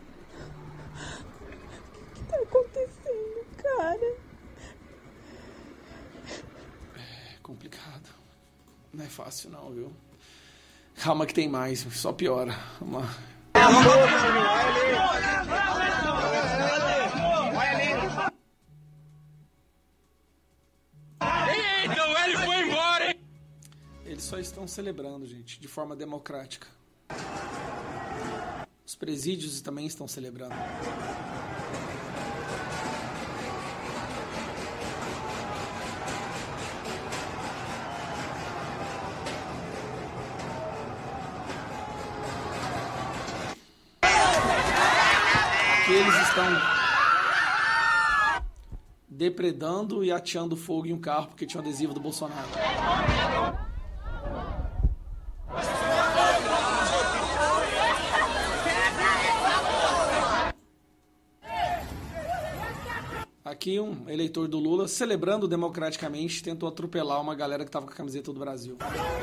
O que tá acontecendo, cara? É complicado. Não é fácil não, viu? Calma que tem mais, só piora. Vamos lá. Eita, o Hélio foi embora, hein? Eles só estão celebrando, gente, de forma democrática. Os presídios também estão celebrando. Estão depredando e ateando fogo em um carro porque tinha um adesivo do Bolsonaro. Aqui um eleitor do Lula, celebrando democraticamente, tentou atropelar uma galera que estava com a camiseta do Brasil.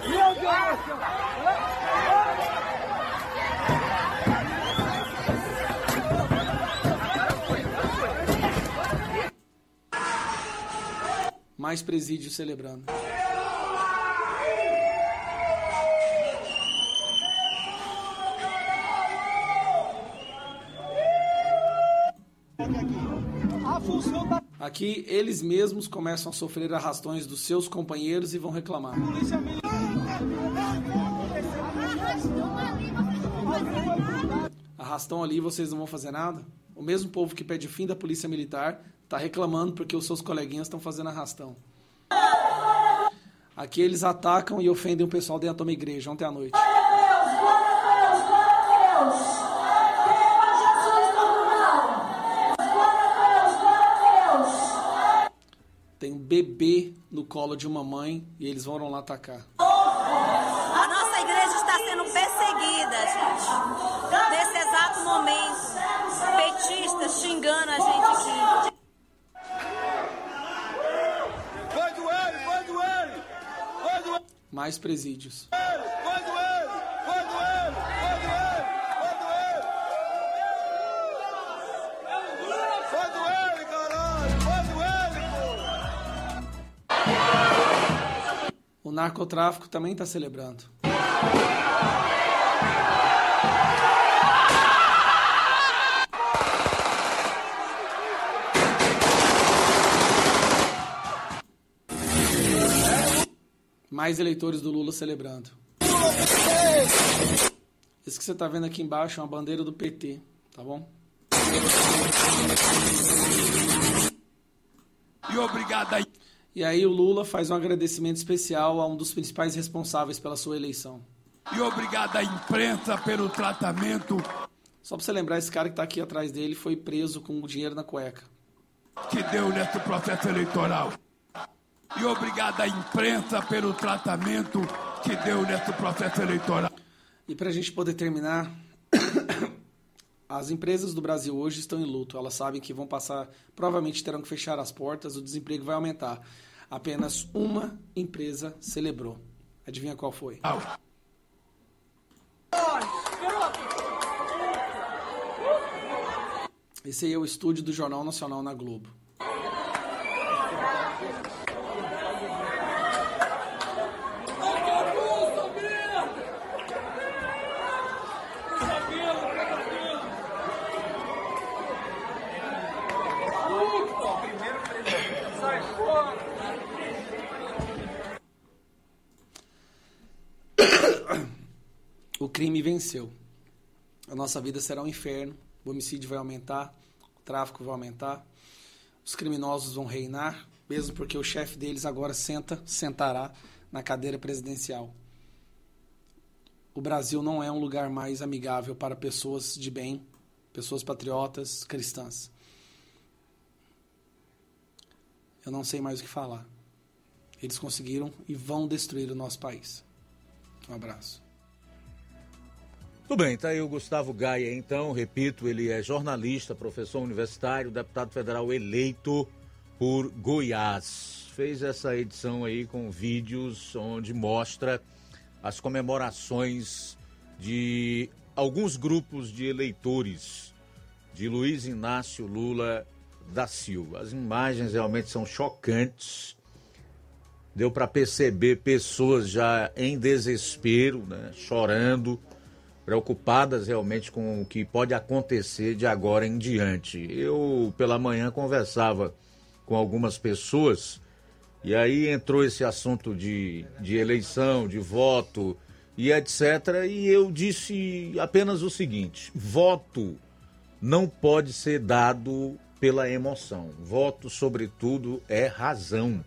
Meu Deus! Mais presídios celebrando. Aqui eles mesmos começam a sofrer arrastões dos seus companheiros e vão reclamar. Arrastão ali, vocês não vão fazer nada? O mesmo povo que pede o fim da polícia militar tá reclamando porque os seus coleguinhas estão fazendo arrastão. Aqui eles atacam e ofendem o pessoal dentro de uma igreja ontem à noite. Tem um bebê no colo de uma mãe e eles foram lá atacar. A nossa igreja está sendo perseguida, gente. Nesse exato momento. Petistas xingando a gente Mais presídios. caralho! Pô! O narcotráfico também está celebrando. Mais eleitores do Lula celebrando. Esse que você está vendo aqui embaixo é uma bandeira do PT, tá bom? E obrigado aí. E aí o Lula faz um agradecimento especial a um dos principais responsáveis pela sua eleição. E obrigado à imprensa pelo tratamento Só pra você lembrar, esse cara que tá aqui atrás dele foi preso com o dinheiro na cueca. que deu nesse processo eleitoral. E obrigado à imprensa pelo tratamento que deu nesse processo eleitoral. E pra gente poder terminar, as empresas do Brasil hoje estão em luto. Elas sabem que vão passar, provavelmente terão que fechar as portas, o desemprego vai aumentar. Apenas uma empresa celebrou. Adivinha qual foi? Esse aí é o estúdio do Jornal Nacional na Globo. O crime venceu. A nossa vida será um inferno. O homicídio vai aumentar, o tráfico vai aumentar, os criminosos vão reinar, mesmo porque o chefe deles agora senta, sentará na cadeira presidencial. O Brasil não é um lugar mais amigável para pessoas de bem, pessoas patriotas, cristãs. Eu não sei mais o que falar. Eles conseguiram e vão destruir o nosso país. Um abraço. Tudo bem, tá aí o Gustavo Gaia, então, repito, ele é jornalista, professor universitário, deputado federal eleito por Goiás. Fez essa edição aí com vídeos onde mostra as comemorações de alguns grupos de eleitores de Luiz Inácio Lula da Silva. As imagens realmente são chocantes. Deu para perceber pessoas já em desespero, né, chorando preocupadas realmente com o que pode acontecer de agora em diante. Eu, pela manhã, conversava com algumas pessoas e aí entrou esse assunto de, de eleição, de voto e etc. E eu disse apenas o seguinte: voto não pode ser dado pela emoção. Voto, sobretudo, é razão.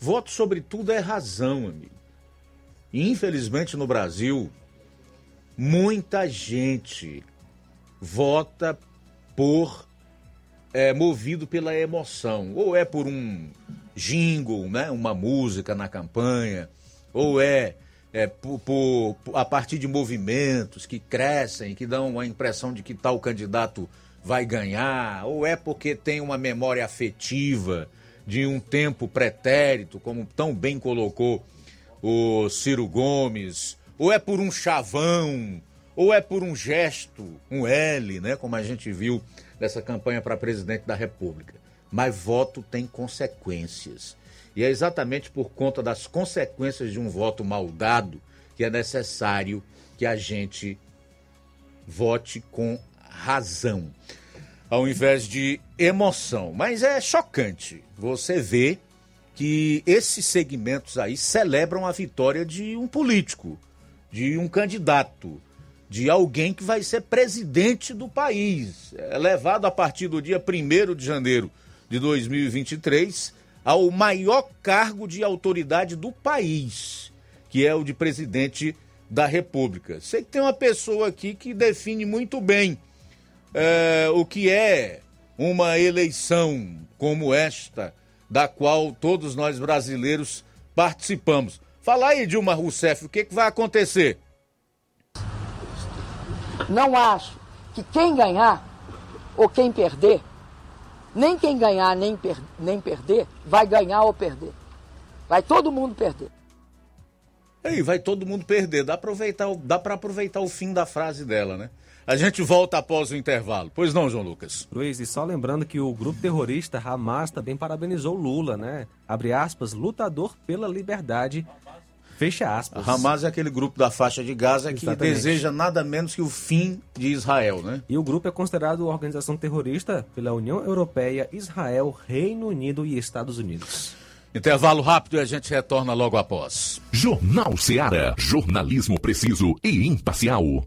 Voto, sobretudo, é razão, amigo. E, infelizmente, no Brasil, muita gente vota por é, movido pela emoção, ou é por um jingle, né, uma música na campanha, ou é, é por, por- a partir de movimentos que crescem, que dão a impressão de que tal candidato vai ganhar, ou é porque tem uma memória afetiva de um tempo pretérito, como tão bem colocou o Ciro Gomes, ou é por um chavão, ou é por um gesto, um L, né, como a gente viu nessa campanha para presidente da República. Mas voto tem consequências. E é exatamente por conta das consequências de um voto mal dado que é necessário que a gente vote com razão, ao invés de emoção. Mas é chocante você ver que esses segmentos aí celebram a vitória de um político, de um candidato, de alguém que vai ser presidente do país. É levado a partir do dia 1 de janeiro de 2023 ao maior cargo de autoridade do país, que é o de presidente da República. Sei que tem uma pessoa aqui que define muito bem é, o que é uma eleição como esta, da qual todos nós brasileiros participamos. Fala aí, Dilma Rousseff, o que, que vai acontecer? Não acho que quem ganhar ou quem perder, nem quem ganhar nem, per nem perder, vai ganhar ou perder. Vai todo mundo perder. Aí vai todo mundo perder. Dá, aproveitar, para aproveitar o fim da frase dela, né? A gente volta após o intervalo. Pois não, João Lucas? Luiz, e só lembrando que o grupo terrorista Hamas também parabenizou Lula, né? Abre aspas, lutador pela liberdade. Fecha aspas. Hamas é aquele grupo da faixa de Gaza que Exatamente. deseja nada menos que o fim de Israel, né? E o grupo é considerado organização terrorista pela União Europeia, Israel, Reino Unido e Estados Unidos. Intervalo rápido e a gente retorna logo após. Jornal Seara. Jornalismo preciso e imparcial.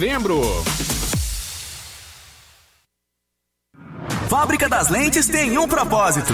novembro. Fábrica das Lentes tem um propósito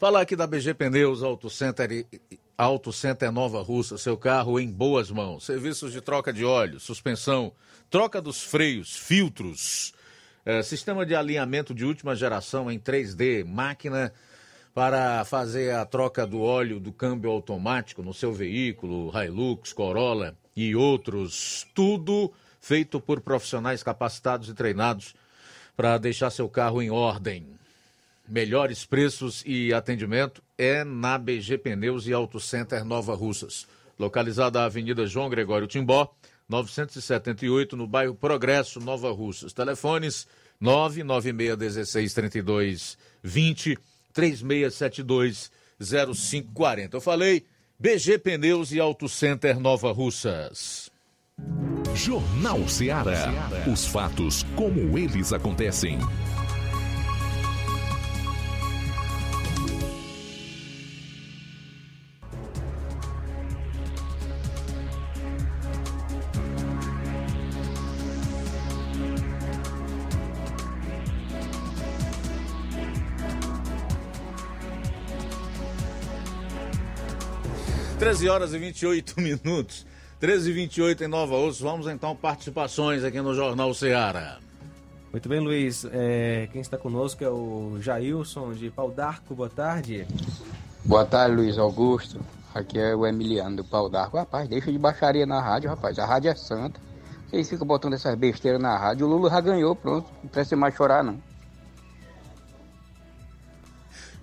Falar aqui da BG Pneus Auto Center, Auto Center Nova Russa, seu carro em boas mãos. Serviços de troca de óleo, suspensão, troca dos freios, filtros, é, sistema de alinhamento de última geração em 3D, máquina para fazer a troca do óleo do câmbio automático no seu veículo, Hilux, Corolla e outros. Tudo feito por profissionais capacitados e treinados para deixar seu carro em ordem melhores preços e atendimento é na BG Pneus e Auto Center Nova Russas, localizada na Avenida João Gregório Timbó, 978, no bairro Progresso, Nova Russas. Telefones 996163220, 3672 0540. Eu falei BG Pneus e Auto Center Nova Russas. Jornal Ceará. Os fatos como eles acontecem. 13 horas e 28 minutos. 13 e 28 em Nova Osso. Vamos então participações aqui no Jornal Ceará. Muito bem, Luiz. É, quem está conosco é o Jailson de Pau d'Arco. Boa tarde. Boa tarde, Luiz Augusto. Aqui é o Emiliano do Pau d'Arco. Rapaz, deixa de baixaria na rádio, rapaz. A rádio é santa. Vocês ficam botando essas besteiras na rádio. O Lula já ganhou, pronto. Não precisa mais chorar, não.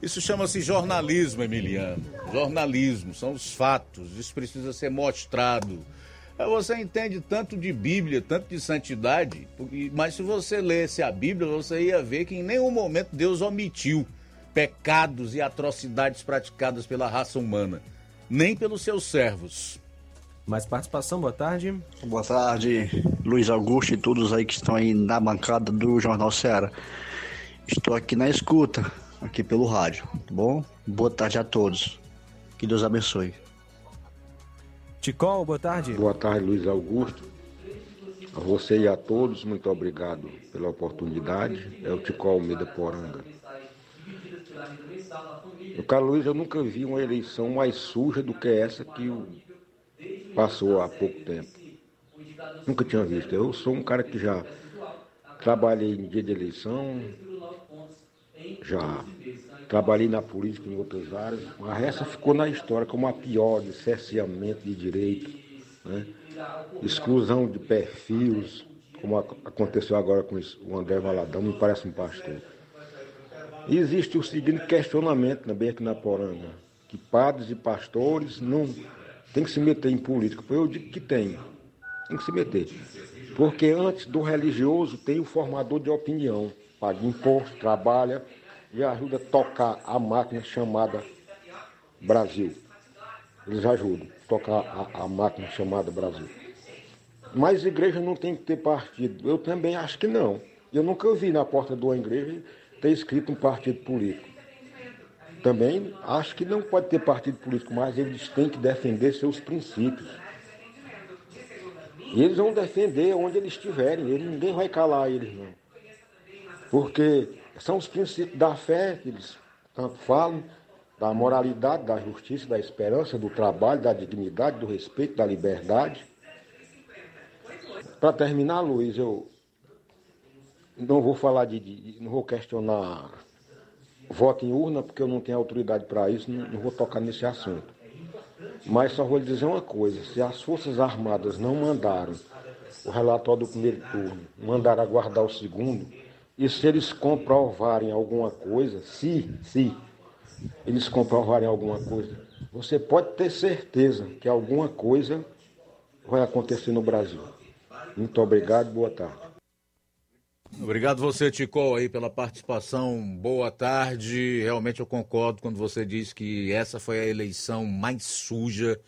Isso chama-se jornalismo, Emiliano. Jornalismo, são os fatos, isso precisa ser mostrado. Você entende tanto de Bíblia, tanto de santidade, mas se você lesse a Bíblia, você ia ver que em nenhum momento Deus omitiu pecados e atrocidades praticadas pela raça humana, nem pelos seus servos. Mais participação, boa tarde. Boa tarde, Luiz Augusto e todos aí que estão aí na bancada do Jornal Ceará. Estou aqui na escuta aqui pelo rádio, tá bom? Boa tarde a todos. Que Deus abençoe. Ticol, boa tarde. Boa tarde, Luiz Augusto. A você e a todos, muito obrigado pela oportunidade. É o Ticol Almeida Poranga. Meu caro Luiz, eu nunca vi uma eleição mais suja do que essa que passou há pouco tempo. Nunca tinha visto. Eu sou um cara que já trabalhei em dia de eleição, já trabalhei na política em outras áreas, mas essa ficou na história como a pior de cerceamento de direito, né? exclusão de perfis, como aconteceu agora com o André Valadão, me parece um pastor. E existe o seguinte questionamento também aqui na Poranga, que padres e pastores não tem que se meter em política. Eu digo que tem, tem que se meter. Porque antes do religioso tem o formador de opinião, paga imposto, trabalha e ajuda a tocar a máquina chamada Brasil. Eles ajudam a tocar a, a máquina chamada Brasil. Mas igreja não tem que ter partido. Eu também acho que não. Eu nunca vi na porta de uma igreja ter escrito um partido político. Também acho que não pode ter partido político, mas eles têm que defender seus princípios. E eles vão defender onde eles estiverem, ninguém vai calar eles não. Porque são os princípios da fé que eles tanto falam, da moralidade, da justiça, da esperança, do trabalho, da dignidade, do respeito, da liberdade. Para terminar, Luiz, eu não vou falar de, de, não vou questionar voto em urna, porque eu não tenho autoridade para isso, não, não, vou tocar nesse assunto. Mas só vou lhe dizer uma coisa, se as Forças Armadas não mandaram o relatório do primeiro turno, mandaram aguardar o segundo, e se eles comprovarem alguma coisa, se, se eles comprovarem alguma coisa, você pode ter certeza que alguma coisa vai acontecer no Brasil. Muito obrigado, boa tarde. Obrigado você, Ticol, aí pela participação. Boa tarde. Realmente eu concordo quando você diz que essa foi a eleição mais suja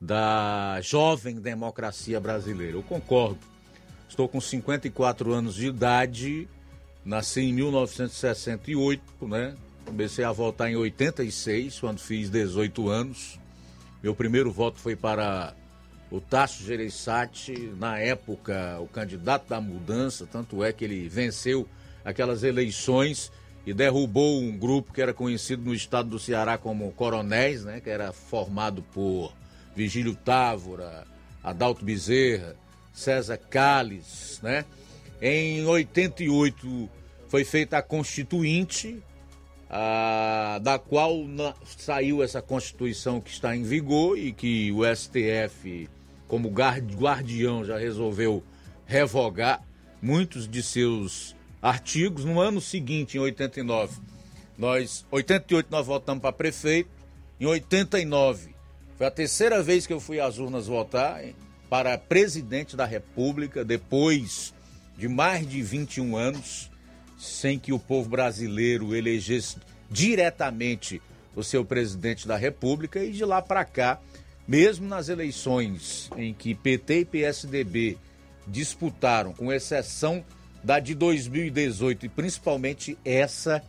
da jovem democracia brasileira. Eu concordo. Estou com 54 anos de idade, nasci em 1968, né? Comecei a votar em 86, quando fiz 18 anos. Meu primeiro voto foi para o Tasso Gereissati, na época, o candidato da mudança, tanto é que ele venceu aquelas eleições e derrubou um grupo que era conhecido no estado do Ceará como Coronéis, né, que era formado por Vigílio Távora, Adalto Bezerra, César Calles, né? Em 88 foi feita a Constituinte, a, da qual na, saiu essa Constituição que está em vigor e que o STF como guardião, já resolveu revogar muitos de seus artigos. No ano seguinte, em 89, nós, 88 nós votamos para prefeito, em 89 foi a terceira vez que eu fui às urnas votar para presidente da República, depois de mais de 21 anos, sem que o povo brasileiro elegesse diretamente o seu presidente da República, e de lá para cá mesmo nas eleições em que PT e PSDB disputaram, com exceção da de 2018 e principalmente essa,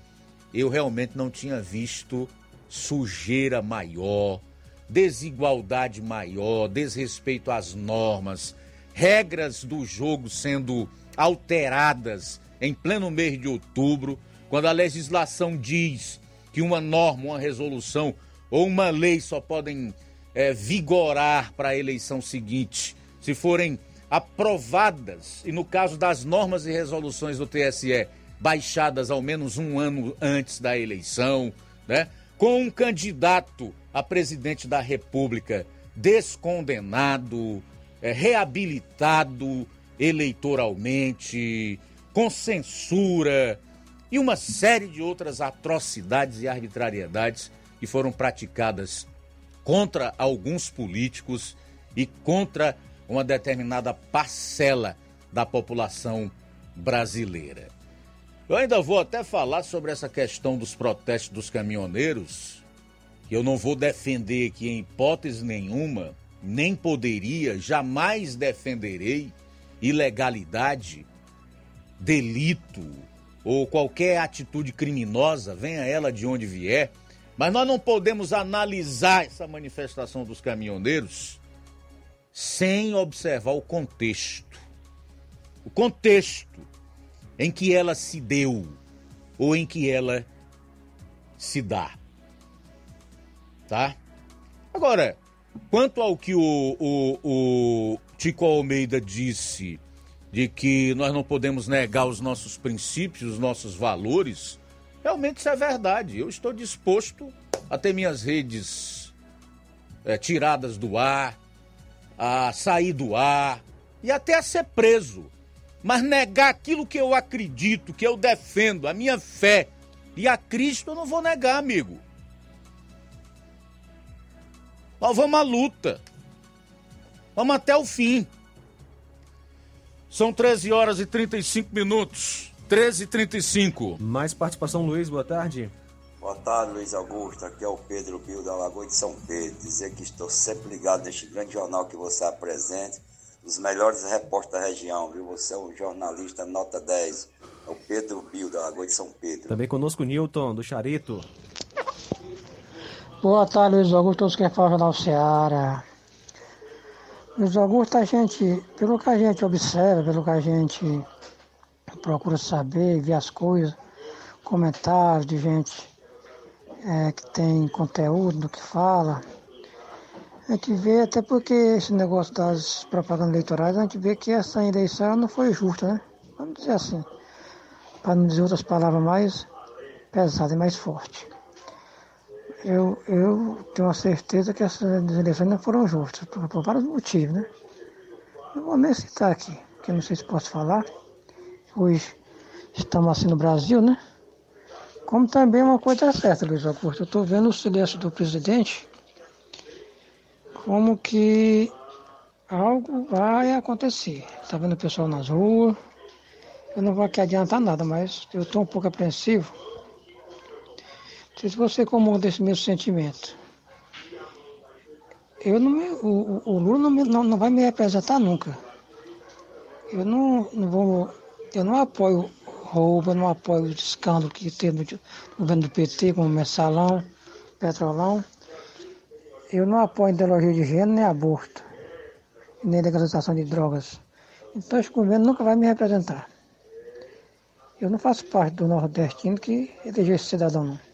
eu realmente não tinha visto sujeira maior, desigualdade maior, desrespeito às normas, regras do jogo sendo alteradas em pleno mês de outubro, quando a legislação diz que uma norma, uma resolução ou uma lei só podem é, vigorar para a eleição seguinte, se forem aprovadas, e no caso das normas e resoluções do TSE, baixadas ao menos um ano antes da eleição, né? com um candidato a presidente da República descondenado, é, reabilitado eleitoralmente, com censura e uma série de outras atrocidades e arbitrariedades que foram praticadas contra alguns políticos e contra uma determinada parcela da população brasileira. Eu ainda vou até falar sobre essa questão dos protestos dos caminhoneiros, que eu não vou defender aqui em hipótese nenhuma, nem poderia, jamais defenderei ilegalidade, delito ou qualquer atitude criminosa, venha ela de onde vier mas nós não podemos analisar essa manifestação dos caminhoneiros sem observar o contexto. O contexto em que ela se deu ou em que ela se dá. Tá? Agora, quanto ao que o, o, o Tico Almeida disse de que nós não podemos negar os nossos princípios, os nossos valores, Realmente isso é verdade. Eu estou disposto a ter minhas redes é, tiradas do ar, a sair do ar e até a ser preso. Mas negar aquilo que eu acredito, que eu defendo, a minha fé e a Cristo, eu não vou negar, amigo. Nós vamos à luta. Vamos até o fim. São 13 horas e 35 minutos. 13 e 35. Mais participação, Luiz, boa tarde. Boa tarde, Luiz Augusto. Aqui é o Pedro Bio da Lagoa de São Pedro. Dizer que estou sempre ligado neste grande jornal que você apresenta. Os melhores repórteres da região, viu? Você é um jornalista nota 10. É o Pedro Bio da Lagoa de São Pedro. Também conosco Newton, do Charito. Boa tarde, Luiz Augusto. Todos que falam Jornal Seara. Luiz Augusto, a gente, pelo que a gente observa, pelo que a gente procura saber, ver as coisas, comentários de gente é, que tem conteúdo do que fala, a gente vê, até porque esse negócio das propagandas eleitorais, a gente vê que essa eleição não foi justa, né? Vamos dizer assim, para não dizer outras palavras mais pesadas e mais fortes. Eu, eu tenho a certeza que essas eleições não foram justas, por, por vários motivos, né? Eu vou nem citar aqui, porque não sei se posso falar. Hoje estamos assim no Brasil, né? Como também uma coisa certa, Luiz Augusto. Eu estou vendo o silêncio do presidente como que algo vai acontecer. Está vendo o pessoal nas ruas. Eu não vou aqui adiantar nada, mas eu estou um pouco apreensivo sei se você comum desse mesmo sentimento. Eu não me, o, o Lula não, me, não, não, vai me representar nunca. Eu não, não vou. Eu não apoio roubo, eu não apoio o escândalo que tem no governo do PT, como mensalão, petrolão. Eu não apoio ideologia de gênero nem aborto, nem legalização de drogas. Então esse governo nunca vai me representar. Eu não faço parte do nordestino que elegeu esse cidadão não.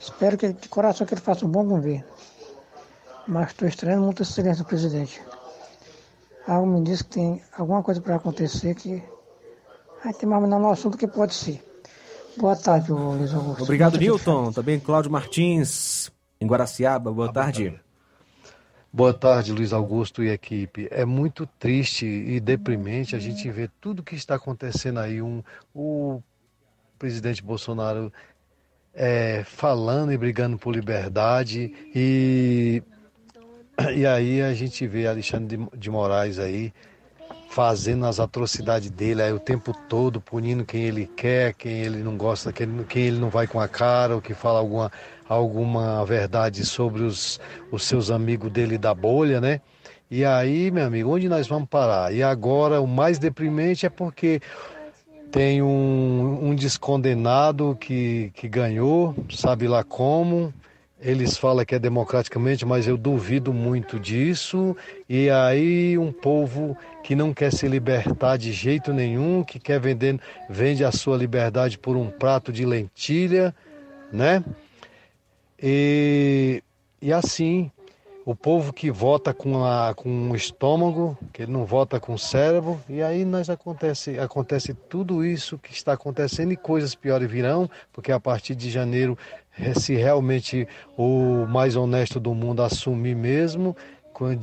Espero que de coração que ele faça um bom governo. Mas estou estranhando muito esse silêncio do presidente. Algo me diz que tem alguma coisa para acontecer que vai ter mais no assunto que pode ser. Boa tarde, Luiz Augusto. Obrigado, Nilton. Também Cláudio Martins, em Guaraciaba. Boa tarde. Boa tarde, Luiz Augusto e equipe. É muito triste e deprimente a gente ver tudo que está acontecendo aí. Um, o presidente Bolsonaro é, falando e brigando por liberdade e, e aí a gente vê Alexandre de, de Moraes aí fazendo as atrocidades dele aí o tempo todo, punindo quem ele quer, quem ele não gosta, quem, quem ele não vai com a cara, ou que fala alguma, alguma verdade sobre os, os seus amigos dele da bolha, né? E aí, meu amigo, onde nós vamos parar? E agora o mais deprimente é porque tem um, um descondenado que, que ganhou, sabe lá como. Eles falam que é democraticamente, mas eu duvido muito disso. E aí um povo que não quer se libertar de jeito nenhum, que quer vender, vende a sua liberdade por um prato de lentilha, né? E, e assim o povo que vota com, a, com o estômago, que ele não vota com o cérebro, e aí nós acontece, acontece tudo isso que está acontecendo e coisas piores virão, porque a partir de janeiro, se realmente o mais honesto do mundo assumir mesmo, com,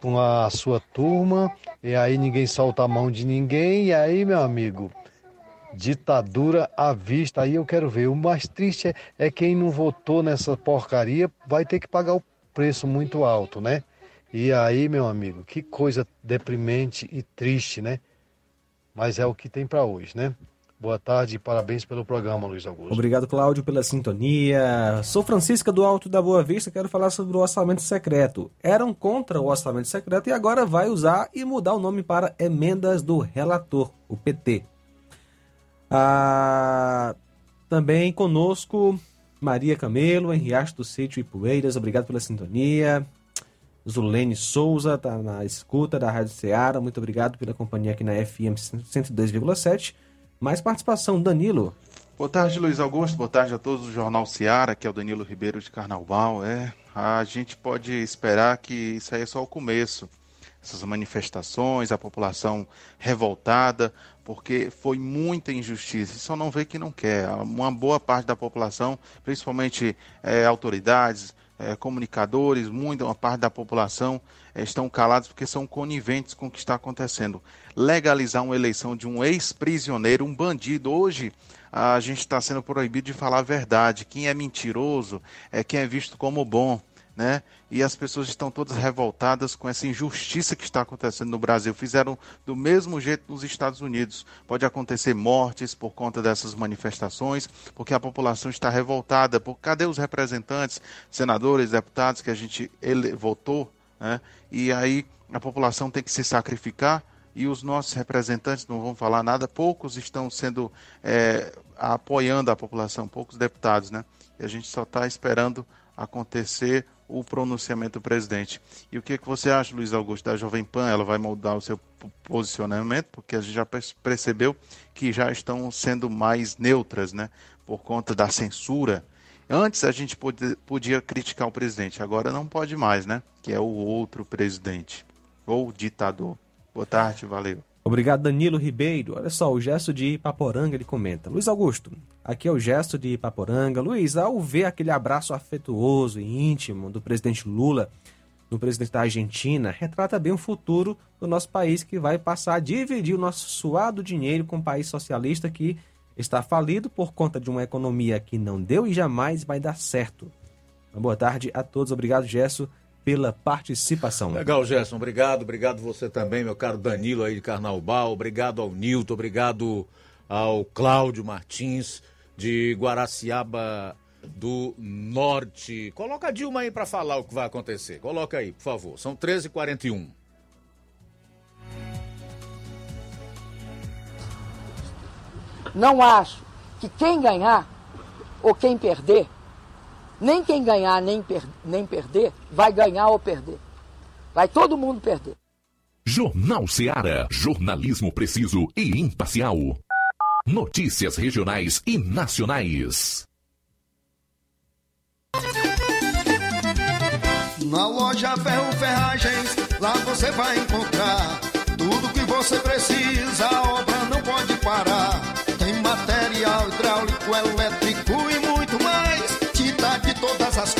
com a sua turma, e aí ninguém solta a mão de ninguém, e aí, meu amigo, ditadura à vista. Aí eu quero ver. O mais triste é, é quem não votou nessa porcaria vai ter que pagar o preço muito alto, né? E aí, meu amigo, que coisa deprimente e triste, né? Mas é o que tem para hoje, né? Boa tarde e parabéns pelo programa, Luiz Augusto. Obrigado, Cláudio, pela sintonia. Sou Francisca do Alto da Boa Vista, quero falar sobre o orçamento secreto. Eram contra o orçamento secreto e agora vai usar e mudar o nome para emendas do relator, o PT. Ah, também conosco Maria Camelo, em Riacho do Sítio e Poeiras, obrigado pela sintonia. Zulene Souza está na escuta da Rádio Ceará, muito obrigado pela companhia aqui na FM 102,7. Mais participação, Danilo. Boa tarde, Luiz Augusto. Boa tarde a todos do Jornal Ceará, que é o Danilo Ribeiro de Carnaval. É, a gente pode esperar que isso aí é só o começo. Essas manifestações, a população revoltada, porque foi muita injustiça. Só não vê que não quer. Uma boa parte da população, principalmente é, autoridades, é, comunicadores, muita uma parte da população é, estão calados porque são coniventes com o que está acontecendo. Legalizar uma eleição de um ex-prisioneiro, um bandido, hoje a gente está sendo proibido de falar a verdade. Quem é mentiroso é quem é visto como bom né? E as pessoas estão todas revoltadas com essa injustiça que está acontecendo no Brasil. Fizeram do mesmo jeito nos Estados Unidos. Pode acontecer mortes por conta dessas manifestações, porque a população está revoltada. Por cadê os representantes, senadores, deputados que a gente ele, votou, né? E aí a população tem que se sacrificar e os nossos representantes não vão falar nada. Poucos estão sendo é, apoiando a população, poucos deputados, né? E a gente só está esperando acontecer o pronunciamento do presidente. E o que, que você acha, Luiz Augusto, da Jovem Pan? Ela vai mudar o seu posicionamento? Porque a gente já percebeu que já estão sendo mais neutras, né? Por conta da censura. Antes a gente podia, podia criticar o presidente, agora não pode mais, né? Que é o outro presidente, ou ditador. Boa tarde, valeu. Obrigado, Danilo Ribeiro. Olha só, o gesto de Ipaporanga ele comenta. Luiz Augusto, aqui é o gesto de Ipaporanga. Luiz, ao ver aquele abraço afetuoso e íntimo do presidente Lula no presidente da Argentina, retrata bem o futuro do nosso país que vai passar a dividir o nosso suado dinheiro com um país socialista que está falido por conta de uma economia que não deu e jamais vai dar certo. Uma boa tarde a todos. Obrigado, Gesso pela participação. Legal, Gerson. Obrigado. Obrigado você também, meu caro Danilo aí de Carnaubal. Obrigado ao Nilton. Obrigado ao Cláudio Martins de Guaraciaba do Norte. Coloca a Dilma aí para falar o que vai acontecer. Coloca aí, por favor. São 13h41. Não acho que quem ganhar ou quem perder nem quem ganhar nem, per nem perder vai ganhar ou perder. Vai todo mundo perder. Jornal Seara. Jornalismo preciso e imparcial. Notícias regionais e nacionais. Na loja Ferro Ferragens, lá você vai encontrar tudo que você precisa. A obra não pode parar.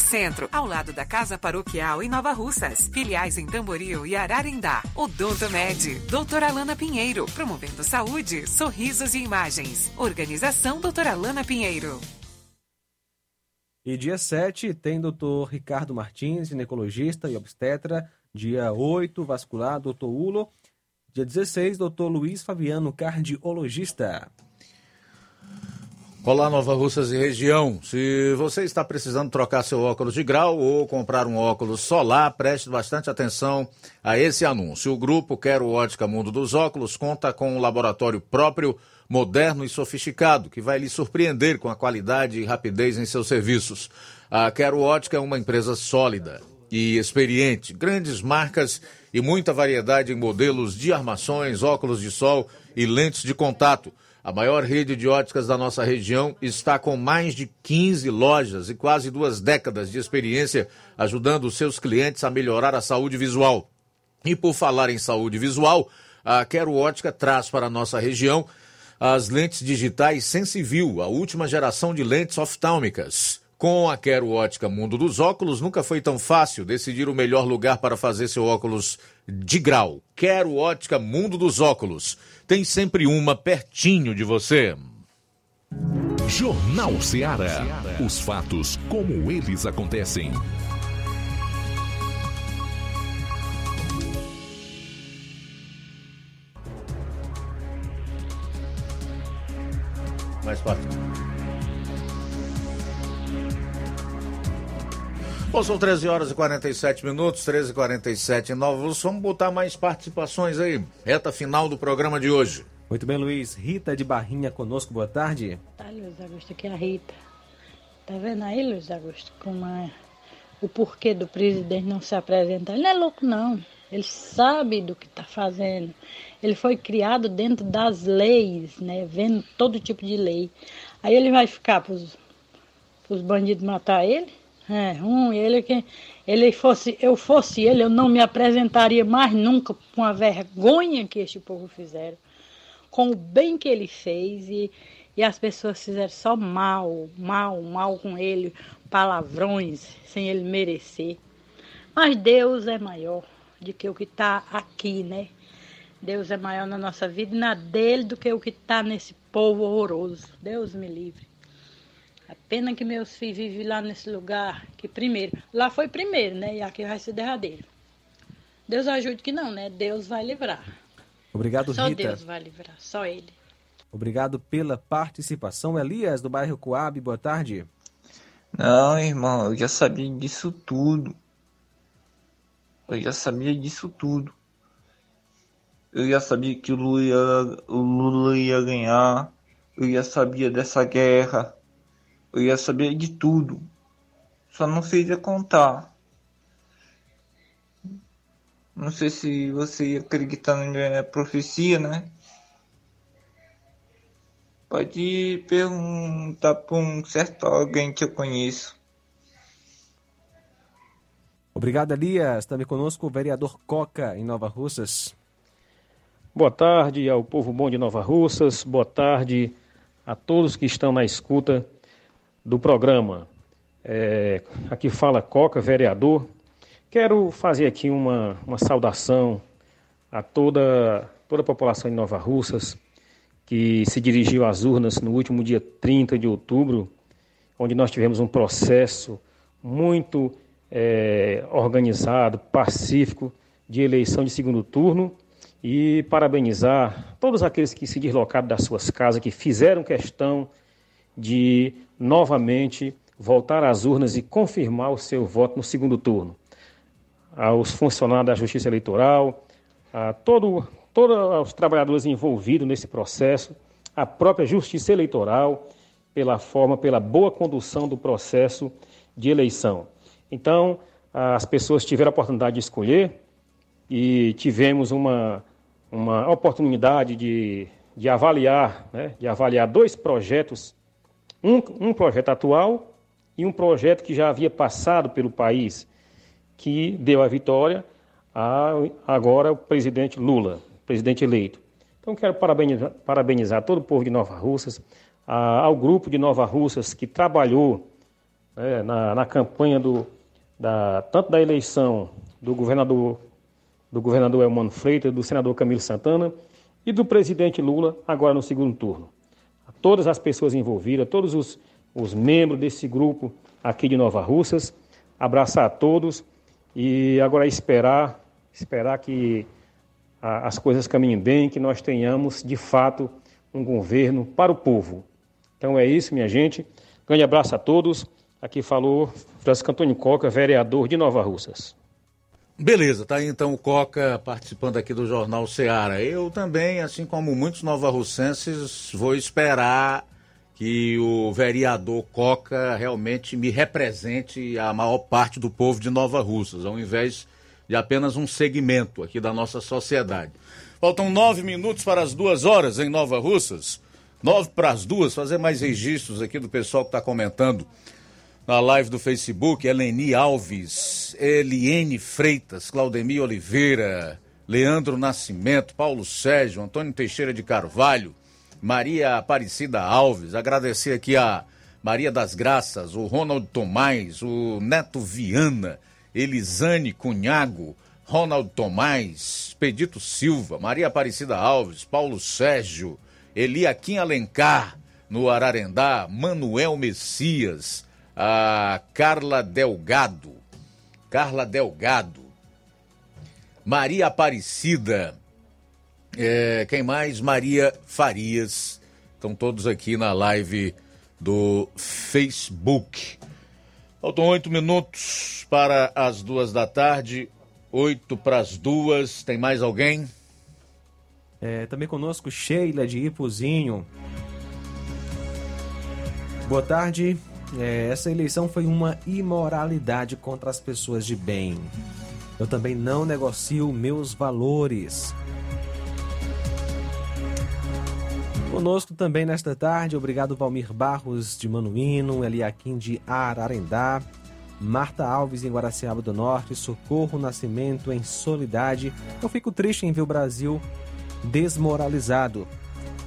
Centro, ao lado da Casa Paroquial em Nova Russas. Filiais em Tamboril e Ararindá. Odonto Med, doutora Alana Pinheiro, promovendo saúde, sorrisos e imagens. Organização doutora Alana Pinheiro. E dia 7 tem doutor Ricardo Martins, ginecologista e obstetra. Dia 8, vascular, doutor Ulo. Dia 16, doutor Luiz Fabiano, cardiologista. Olá, Nova Russas e região. Se você está precisando trocar seu óculos de grau ou comprar um óculos solar, preste bastante atenção a esse anúncio. O grupo Quero Ótica Mundo dos Óculos conta com um laboratório próprio, moderno e sofisticado, que vai lhe surpreender com a qualidade e rapidez em seus serviços. A Quero Ótica é uma empresa sólida e experiente, grandes marcas e muita variedade em modelos de armações, óculos de sol e lentes de contato. A maior rede de óticas da nossa região está com mais de 15 lojas e quase duas décadas de experiência, ajudando seus clientes a melhorar a saúde visual. E por falar em saúde visual, a Quero Ótica traz para a nossa região as lentes digitais Sensiview, a última geração de lentes oftálmicas. Com a Quero Ótica Mundo dos Óculos, nunca foi tão fácil decidir o melhor lugar para fazer seu óculos de grau. Quero Ótica Mundo dos Óculos. Tem sempre uma pertinho de você. Jornal Ceará. Os fatos como eles acontecem. Mais fácil. Bom, são 13 horas e 47 minutos, 13 e 47 em Novos. Vamos botar mais participações aí. Reta final do programa de hoje. Muito bem, Luiz. Rita de Barrinha conosco, boa tarde. Tá, Luiz Augusto, aqui é a Rita. Tá vendo aí, Luiz Augusto, como é o porquê do presidente não se apresentar? Ele não é louco, não. Ele sabe do que está fazendo. Ele foi criado dentro das leis, né? Vendo todo tipo de lei. Aí ele vai ficar para os bandidos matar ele? É ruim. Ele que ele fosse, eu fosse ele, eu não me apresentaria mais nunca com a vergonha que este povo fizeram, com o bem que ele fez e, e as pessoas fizeram só mal, mal, mal com ele, palavrões sem ele merecer. Mas Deus é maior do que o que está aqui, né? Deus é maior na nossa vida e na dele do que o que está nesse povo horroroso. Deus me livre. A pena que meus filhos vivem lá nesse lugar, que primeiro, lá foi primeiro, né? E aqui vai ser derradeiro. Deus ajude que não, né? Deus vai livrar. Obrigado, Só Rita. Deus vai livrar, só Ele. Obrigado pela participação. Elias, do bairro Coab, boa tarde. Não, irmão, eu já sabia disso tudo. Eu já sabia disso tudo. Eu já sabia que o Lula ia, o Lula ia ganhar. Eu já sabia dessa guerra. Eu já sabia de tudo. Só não sei de contar. Não sei se você ia acreditar na minha profecia, né? Pode perguntar para um certo alguém que eu conheço. Obrigado, Elias. Também conosco o vereador Coca, em Nova Russas. Boa tarde ao povo bom de Nova Russas, boa tarde a todos que estão na escuta do programa. É, aqui fala Coca, vereador. Quero fazer aqui uma, uma saudação a toda, toda a população de Nova Russas que se dirigiu às urnas no último dia 30 de outubro, onde nós tivemos um processo muito é, organizado, pacífico, de eleição de segundo turno e parabenizar todos aqueles que se deslocaram das suas casas, que fizeram questão de novamente voltar às urnas e confirmar o seu voto no segundo turno. Aos funcionários da Justiça Eleitoral, a todo, todos os trabalhadores envolvidos nesse processo, a própria Justiça Eleitoral, pela forma, pela boa condução do processo de eleição. Então, as pessoas tiveram a oportunidade de escolher e tivemos uma, uma oportunidade de, de avaliar, né, de avaliar dois projetos, um, um projeto atual e um projeto que já havia passado pelo país, que deu a vitória a agora o presidente Lula, presidente eleito. Então quero parabenizar, parabenizar todo o povo de Nova Russas, a, ao grupo de Nova Russas que trabalhou né, na, na campanha do, da, tanto da eleição do governador do governador Elmano Freitas, do senador Camilo Santana e do presidente Lula, agora no segundo turno. Todas as pessoas envolvidas, todos os, os membros desse grupo aqui de Nova Russas, abraçar a todos e agora esperar, esperar que a, as coisas caminhem bem, que nós tenhamos de fato um governo para o povo. Então é isso, minha gente. Grande abraço a todos. Aqui falou Francisco Antônio Coca, vereador de Nova Russas. Beleza, tá aí então o Coca participando aqui do Jornal Seara. Eu também, assim como muitos novarrucenses, vou esperar que o vereador Coca realmente me represente a maior parte do povo de Nova Russas, ao invés de apenas um segmento aqui da nossa sociedade. Faltam nove minutos para as duas horas em Nova Russas. Nove para as duas, fazer mais registros aqui do pessoal que está comentando na live do Facebook, Eleni Alves, Eliene Freitas, Claudemir Oliveira, Leandro Nascimento, Paulo Sérgio, Antônio Teixeira de Carvalho, Maria Aparecida Alves, agradecer aqui a Maria das Graças, o Ronald Tomás, o Neto Viana, Elisane Cunhago, Ronald Tomás, Pedito Silva, Maria Aparecida Alves, Paulo Sérgio, Eliakim Alencar, no Ararendá, Manuel Messias, a Carla Delgado, Carla Delgado, Maria Aparecida, é, quem mais? Maria Farias, estão todos aqui na live do Facebook. Faltam oito minutos para as duas da tarde, oito para as duas. Tem mais alguém? É, também conosco Sheila de Ipuzinho. Boa tarde. É, essa eleição foi uma imoralidade contra as pessoas de bem. Eu também não negocio meus valores. Conosco também nesta tarde, obrigado Valmir Barros de Manuíno, Eliakim de Ararendá, Marta Alves em Guaraciaba do Norte, Socorro Nascimento em Solidade. Eu fico triste em ver o Brasil desmoralizado.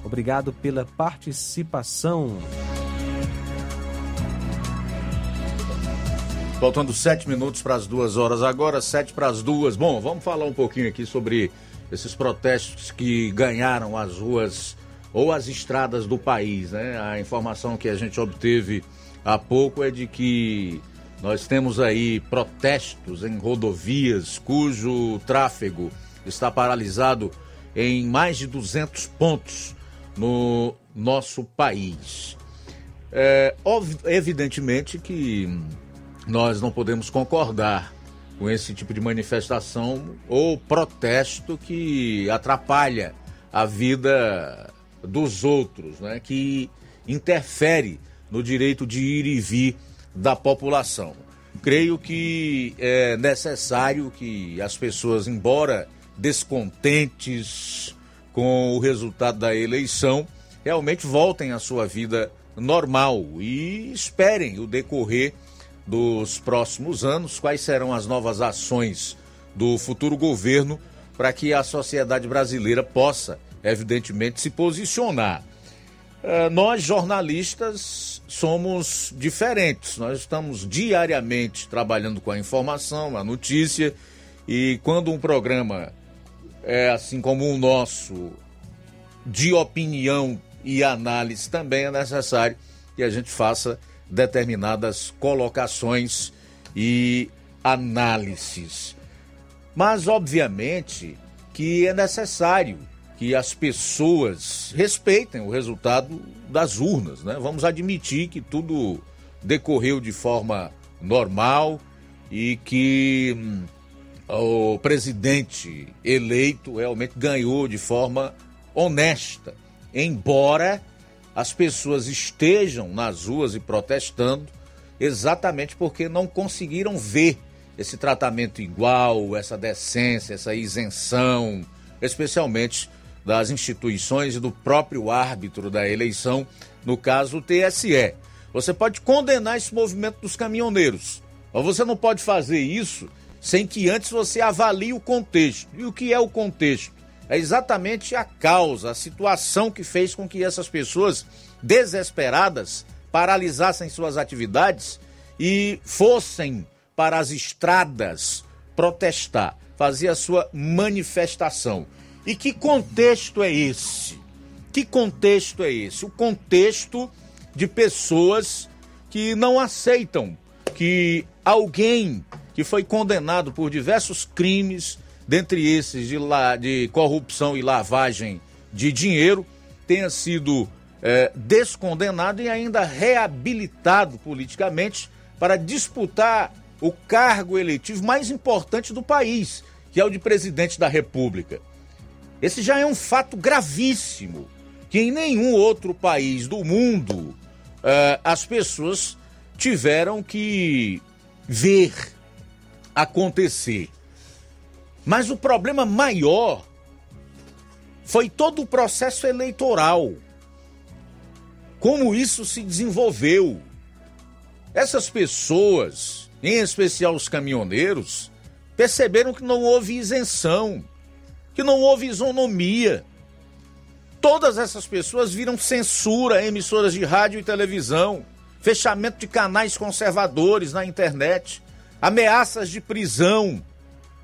Obrigado pela participação. Faltando sete minutos para as duas horas agora, sete para as duas. Bom, vamos falar um pouquinho aqui sobre esses protestos que ganharam as ruas ou as estradas do país, né? A informação que a gente obteve há pouco é de que nós temos aí protestos em rodovias cujo tráfego está paralisado em mais de 200 pontos no nosso país. É, evidentemente que nós não podemos concordar com esse tipo de manifestação ou protesto que atrapalha a vida dos outros, né? que interfere no direito de ir e vir da população. Creio que é necessário que as pessoas, embora descontentes com o resultado da eleição, realmente voltem à sua vida normal e esperem o decorrer dos próximos anos, quais serão as novas ações do futuro governo para que a sociedade brasileira possa, evidentemente, se posicionar. Uh, nós, jornalistas, somos diferentes. Nós estamos diariamente trabalhando com a informação, a notícia, e quando um programa é assim como o nosso, de opinião e análise, também é necessário que a gente faça determinadas colocações e análises. Mas, obviamente, que é necessário que as pessoas respeitem o resultado das urnas, né? Vamos admitir que tudo decorreu de forma normal e que hum, o presidente eleito realmente ganhou de forma honesta, embora as pessoas estejam nas ruas e protestando exatamente porque não conseguiram ver esse tratamento igual, essa decência, essa isenção, especialmente das instituições e do próprio árbitro da eleição, no caso o TSE. Você pode condenar esse movimento dos caminhoneiros, mas você não pode fazer isso sem que antes você avalie o contexto. E o que é o contexto? É exatamente a causa, a situação que fez com que essas pessoas desesperadas paralisassem suas atividades e fossem para as estradas protestar, fazer a sua manifestação. E que contexto é esse? Que contexto é esse? O contexto de pessoas que não aceitam que alguém que foi condenado por diversos crimes, dentre esses de, la, de corrupção e lavagem de dinheiro, tenha sido é, descondenado e ainda reabilitado politicamente para disputar o cargo eletivo mais importante do país, que é o de presidente da República. Esse já é um fato gravíssimo, que em nenhum outro país do mundo é, as pessoas tiveram que ver acontecer. Mas o problema maior foi todo o processo eleitoral. Como isso se desenvolveu. Essas pessoas, em especial os caminhoneiros, perceberam que não houve isenção, que não houve isonomia. Todas essas pessoas viram censura em emissoras de rádio e televisão, fechamento de canais conservadores na internet, ameaças de prisão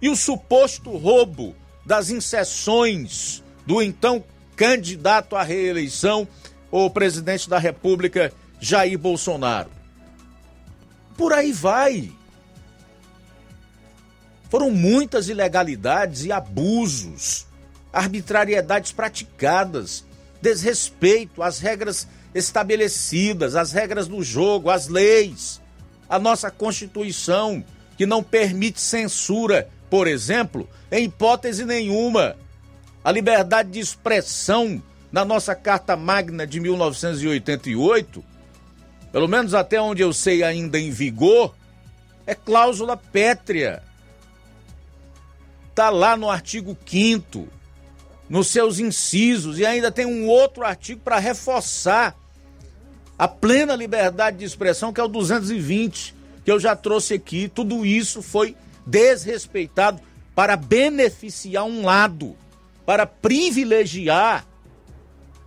e o suposto roubo das inserções do então candidato à reeleição, o presidente da República, Jair Bolsonaro. Por aí vai. Foram muitas ilegalidades e abusos, arbitrariedades praticadas, desrespeito às regras estabelecidas, às regras do jogo, às leis a nossa Constituição, que não permite censura, por exemplo, em hipótese nenhuma. A liberdade de expressão na nossa Carta Magna de 1988, pelo menos até onde eu sei ainda em vigor, é cláusula pétrea. Está lá no artigo 5 nos seus incisos, e ainda tem um outro artigo para reforçar a plena liberdade de expressão, que é o 220, que eu já trouxe aqui. Tudo isso foi desrespeitado para beneficiar um lado, para privilegiar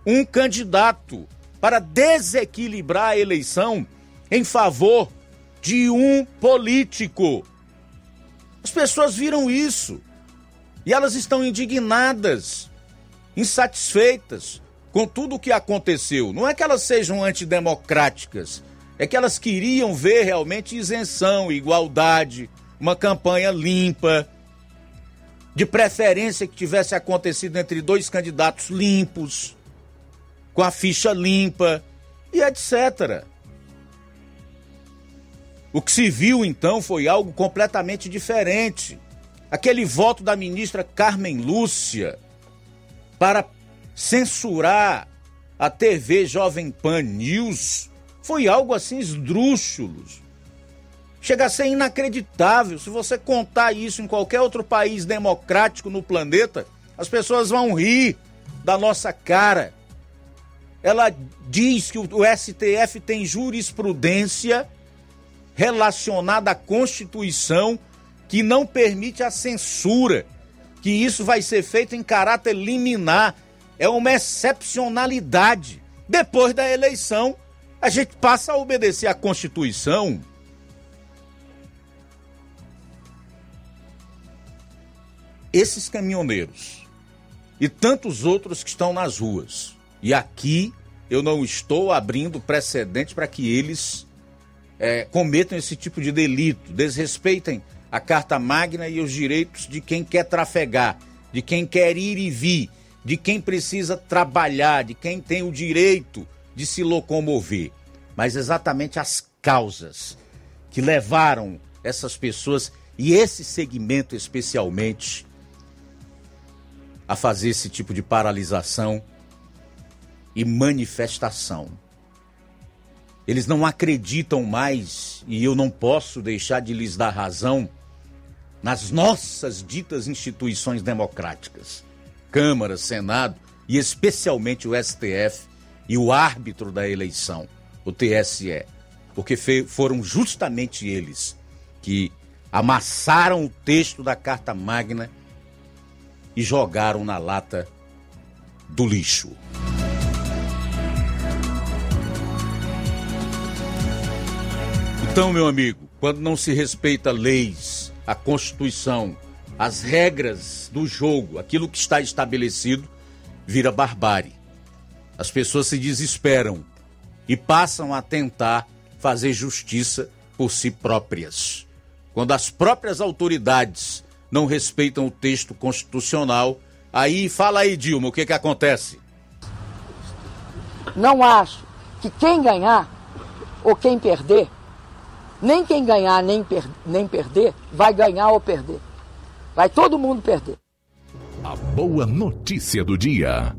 um candidato, para desequilibrar a eleição em favor de um político. As pessoas viram isso e elas estão indignadas, insatisfeitas, com tudo o que aconteceu. Não é que elas sejam antidemocráticas, é que elas queriam ver realmente isenção, igualdade, uma campanha limpa, de preferência que tivesse acontecido entre dois candidatos limpos, com a ficha limpa e etc. O que se viu então foi algo completamente diferente. Aquele voto da ministra Carmen Lúcia para censurar a TV Jovem Pan News foi algo assim esdrúxulo. Chega a ser inacreditável. Se você contar isso em qualquer outro país democrático no planeta, as pessoas vão rir da nossa cara. Ela diz que o STF tem jurisprudência relacionada à Constituição que não permite a censura que isso vai ser feito em caráter liminar. É uma excepcionalidade. Depois da eleição, a gente passa a obedecer à Constituição. Esses caminhoneiros e tantos outros que estão nas ruas. E aqui eu não estou abrindo precedente para que eles é, cometam esse tipo de delito, desrespeitem a Carta Magna e os direitos de quem quer trafegar, de quem quer ir e vir, de quem precisa trabalhar, de quem tem o direito de se locomover. Mas exatamente as causas que levaram essas pessoas e esse segmento especialmente a fazer esse tipo de paralisação e manifestação. Eles não acreditam mais, e eu não posso deixar de lhes dar razão, nas nossas ditas instituições democráticas, Câmara, Senado e especialmente o STF e o árbitro da eleição, o TSE, porque foram justamente eles que amassaram o texto da Carta Magna e jogaram na lata do lixo. Então, meu amigo, quando não se respeita leis, a Constituição, as regras do jogo, aquilo que está estabelecido, vira barbárie. As pessoas se desesperam e passam a tentar fazer justiça por si próprias. Quando as próprias autoridades não respeitam o texto constitucional, aí fala aí, Dilma, o que, que acontece? Não acho que quem ganhar ou quem perder nem quem ganhar nem, per nem perder vai ganhar ou perder. Vai todo mundo perder. A boa notícia do dia.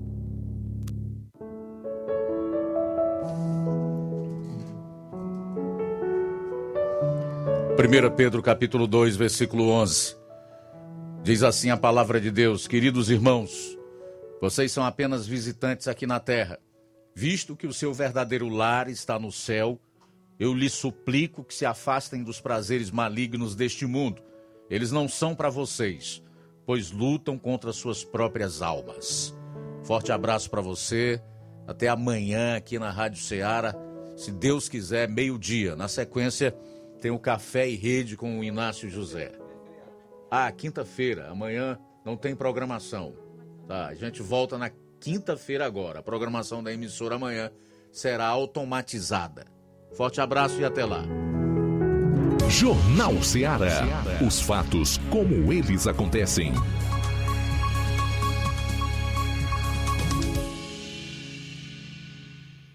Primeira Pedro capítulo 2, versículo 11. Diz assim a palavra de Deus: Queridos irmãos, vocês são apenas visitantes aqui na terra, visto que o seu verdadeiro lar está no céu eu lhes suplico que se afastem dos prazeres malignos deste mundo. Eles não são para vocês, pois lutam contra suas próprias almas. Forte abraço para você. Até amanhã aqui na Rádio Ceará. Se Deus quiser, meio-dia. Na sequência, tem o Café e Rede com o Inácio José. Ah, quinta-feira. Amanhã não tem programação. Tá, a gente volta na quinta-feira agora. A programação da emissora amanhã será automatizada. Forte abraço e até lá. Jornal Ceará. Os fatos como eles acontecem.